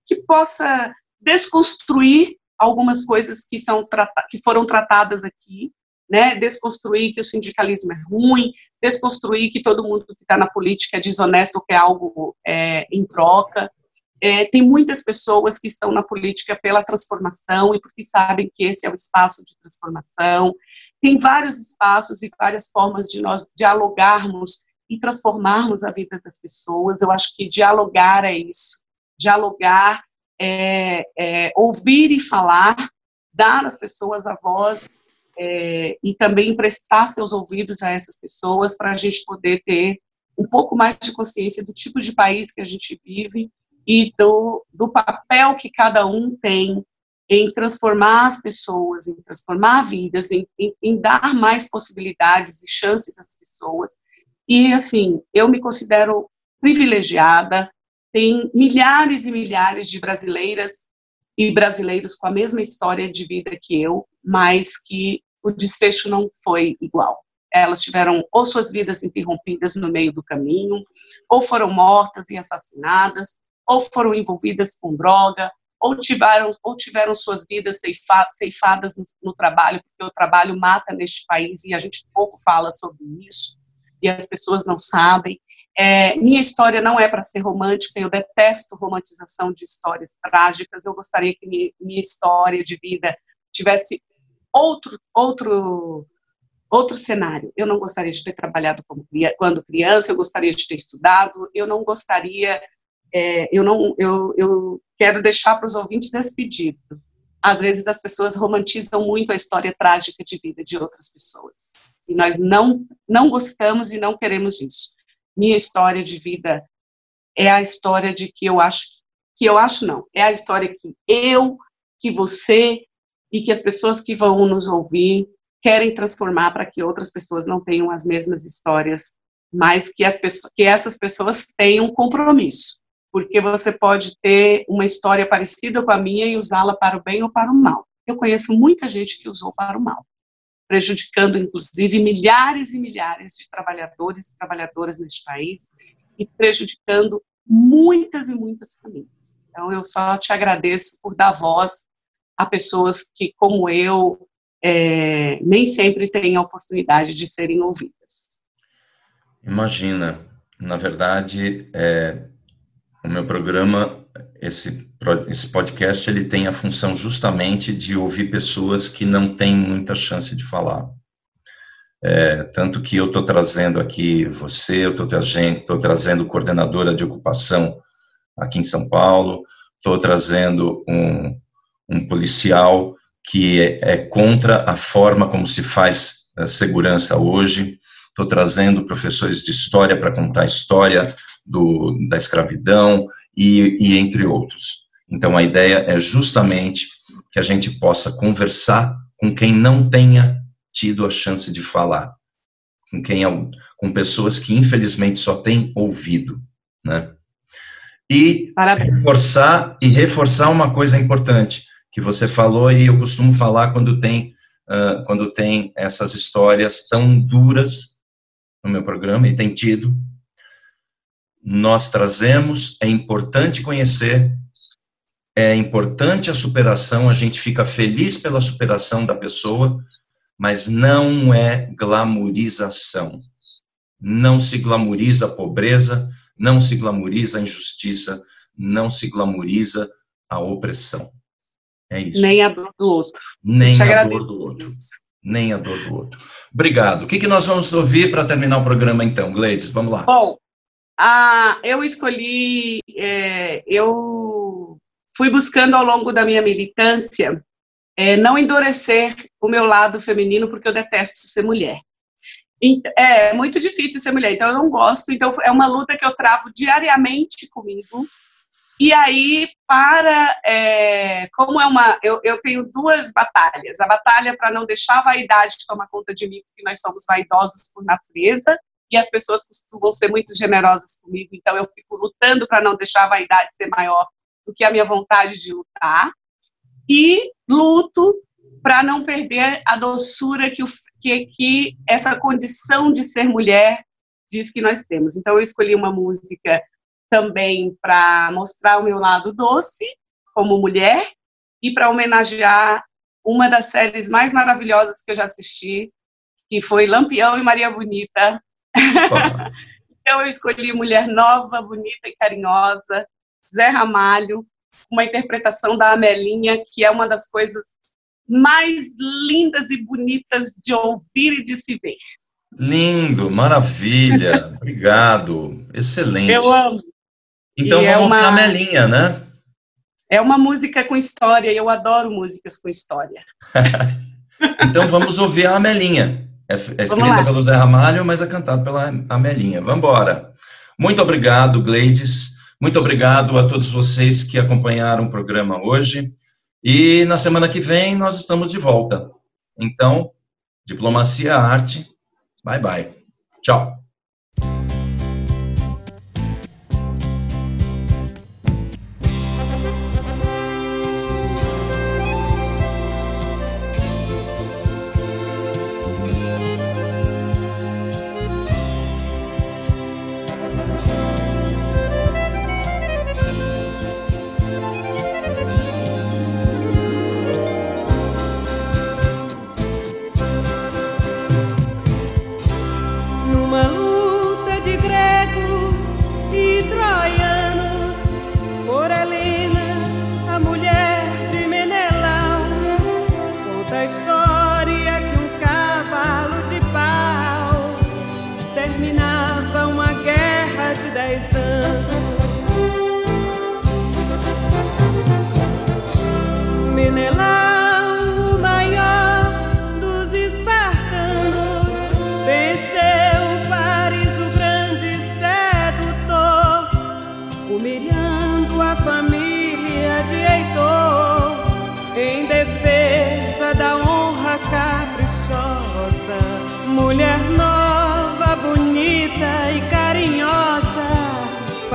Speaker 3: que possa desconstruir algumas coisas que são que foram tratadas aqui, né? Desconstruir que o sindicalismo é ruim, desconstruir que todo mundo que está na política é desonesto ou quer algo é, em troca. É, tem muitas pessoas que estão na política pela transformação e porque sabem que esse é o espaço de transformação. Tem vários espaços e várias formas de nós dialogarmos e transformarmos a vida das pessoas. Eu acho que dialogar é isso. Dialogar é, é ouvir e falar, dar às pessoas a voz é, e também emprestar seus ouvidos a essas pessoas para a gente poder ter um pouco mais de consciência do tipo de país que a gente vive e do, do papel que cada um tem em transformar as pessoas, em transformar vidas, em, em, em, dar mais possibilidades e chances às pessoas. E, assim, eu me considero privilegiada, tem milhares e milhares de brasileiras e brasileiros com a mesma história de vida que eu, mas que o desfecho não foi igual. Elas tiveram ou suas vidas interrompidas no meio do caminho, ou foram mortas e assassinadas, ou foram envolvidas com droga, ou tiveram, ou tiveram suas vidas ceifadas no, no trabalho, porque o trabalho mata neste país e a gente pouco fala sobre isso, e as pessoas não sabem. É, minha história não é para ser romântica, eu detesto romantização de histórias trágicas, eu gostaria que minha, minha história de vida tivesse outro, outro, outro cenário. Eu não gostaria de ter trabalhado como, quando criança, eu gostaria de ter estudado, eu não gostaria é, eu não, eu, eu quero deixar para os ouvintes desse pedido. Às vezes as pessoas romantizam muito a história trágica de vida de outras pessoas. E nós não, não gostamos e não queremos isso. Minha história de vida é a história de que eu acho, que eu acho não, é a história que eu, que você e que as pessoas que vão nos ouvir querem transformar para que outras pessoas não tenham as mesmas histórias, mas que, as pessoas, que essas pessoas tenham compromisso porque você pode ter uma história parecida com a minha e usá-la para o bem ou para o mal. Eu conheço muita gente que usou para o mal, prejudicando inclusive milhares e milhares de trabalhadores e trabalhadoras neste país e prejudicando muitas e muitas famílias. Então, eu só te agradeço por dar voz a pessoas que, como eu, é, nem sempre têm a oportunidade de serem ouvidas.
Speaker 2: Imagina, na verdade, é, o meu programa, esse, esse podcast, ele tem a função justamente de ouvir pessoas que não têm muita chance de falar. É, tanto que eu estou trazendo aqui você, eu estou trazendo, trazendo coordenadora de ocupação aqui em São Paulo, estou trazendo um, um policial que é, é, contra a forma como se faz a segurança hoje, estou trazendo professores de história para contar a história do, da escravidão e, e entre outros. Então, a ideia é justamente que a gente possa conversar com quem não tenha tido a chance de falar, com quem é com pessoas que infelizmente só têm ouvido, né? E Parabéns. reforçar e reforçar uma coisa importante que você falou e eu costumo falar quando tem uh, quando tem essas histórias tão duras no meu programa e tem tido. Nós trazemos, é importante conhecer, é importante a superação, a gente fica feliz pela superação da pessoa, mas não é glamorização. Não se glamoriza a pobreza, não se glamoriza a injustiça, não se glamoriza a opressão. É isso.
Speaker 3: Nem a dor do outro.
Speaker 2: Nem a dor do outro. Nem a dor do outro. Obrigado. O que, que nós vamos ouvir para terminar o programa, então, Gleides? Vamos lá.
Speaker 3: Bom, a, eu escolhi, é, eu fui buscando ao longo da minha militância é, não endurecer o meu lado feminino, porque eu detesto ser mulher. É muito difícil ser mulher, então eu não gosto. Então é uma luta que eu travo diariamente comigo. E aí, para. É, como é uma. Eu, eu tenho duas batalhas. A batalha para não deixar a vaidade tomar conta de mim, porque nós somos vaidosos por natureza, e as pessoas costumam ser muito generosas comigo, então eu fico lutando para não deixar a vaidade ser maior do que a minha vontade de lutar. E luto para não perder a doçura que, o, que, que essa condição de ser mulher diz que nós temos. Então, eu escolhi uma música também para mostrar o meu lado doce como mulher e para homenagear uma das séries mais maravilhosas que eu já assisti, que foi Lampião e Maria Bonita. Então, eu escolhi Mulher Nova, Bonita e Carinhosa, Zé Ramalho, uma interpretação da Amelinha, que é uma das coisas mais lindas e bonitas de ouvir e de se ver.
Speaker 2: Lindo, maravilha, obrigado, excelente.
Speaker 3: Eu amo.
Speaker 2: Então e é vamos é uma... na Melinha, né?
Speaker 3: É uma música com história, e eu adoro músicas com história.
Speaker 2: então vamos ouvir a Amelinha. É, é escrita pelo Zé Ramalho, mas é cantada pela Amelinha. Vamos embora. Muito obrigado, Gleides. Muito obrigado a todos vocês que acompanharam o programa hoje. E na semana que vem nós estamos de volta. Então, diplomacia, arte. Bye bye. Tchau.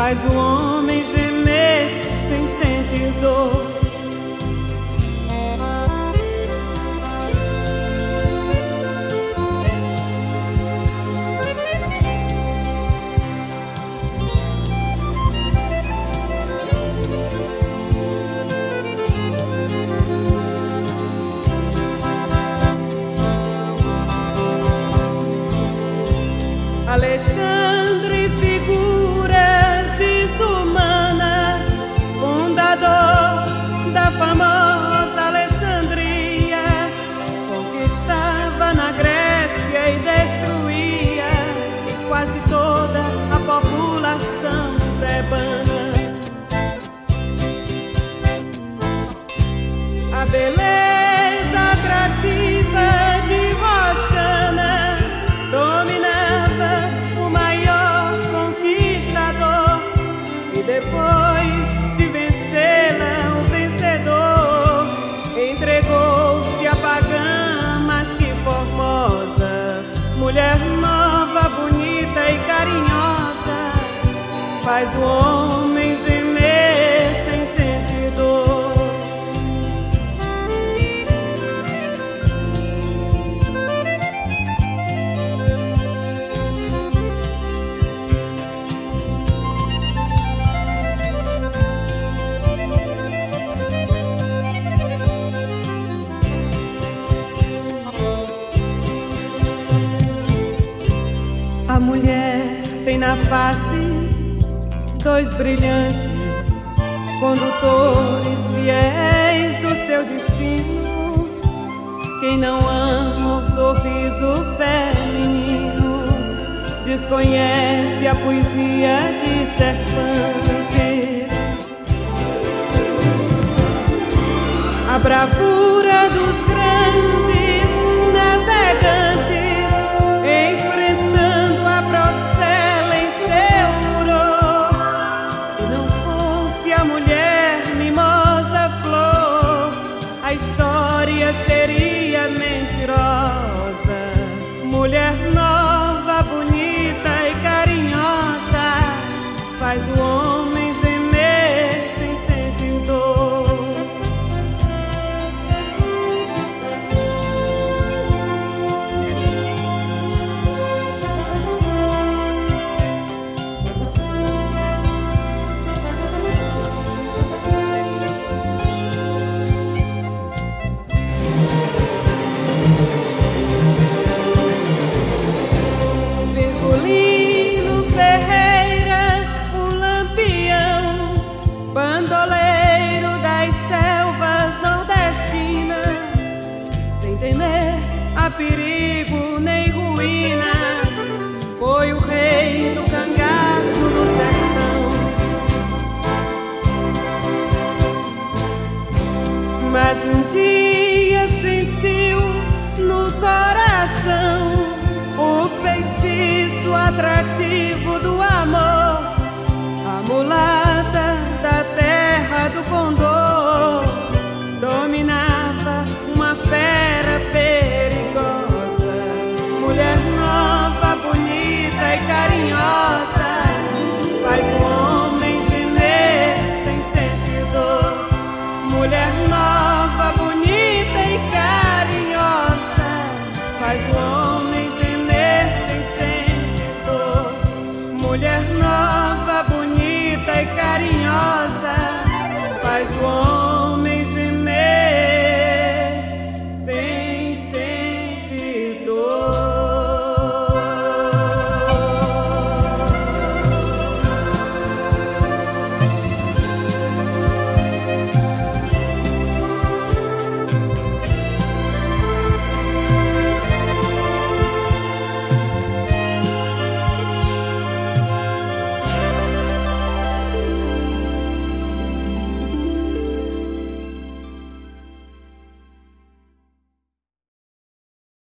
Speaker 4: Faz o I one. brilhantes, condutores fiéis do seu destino. Quem não ama o sorriso feminino, desconhece a poesia de serpantes. A bravura dos grandes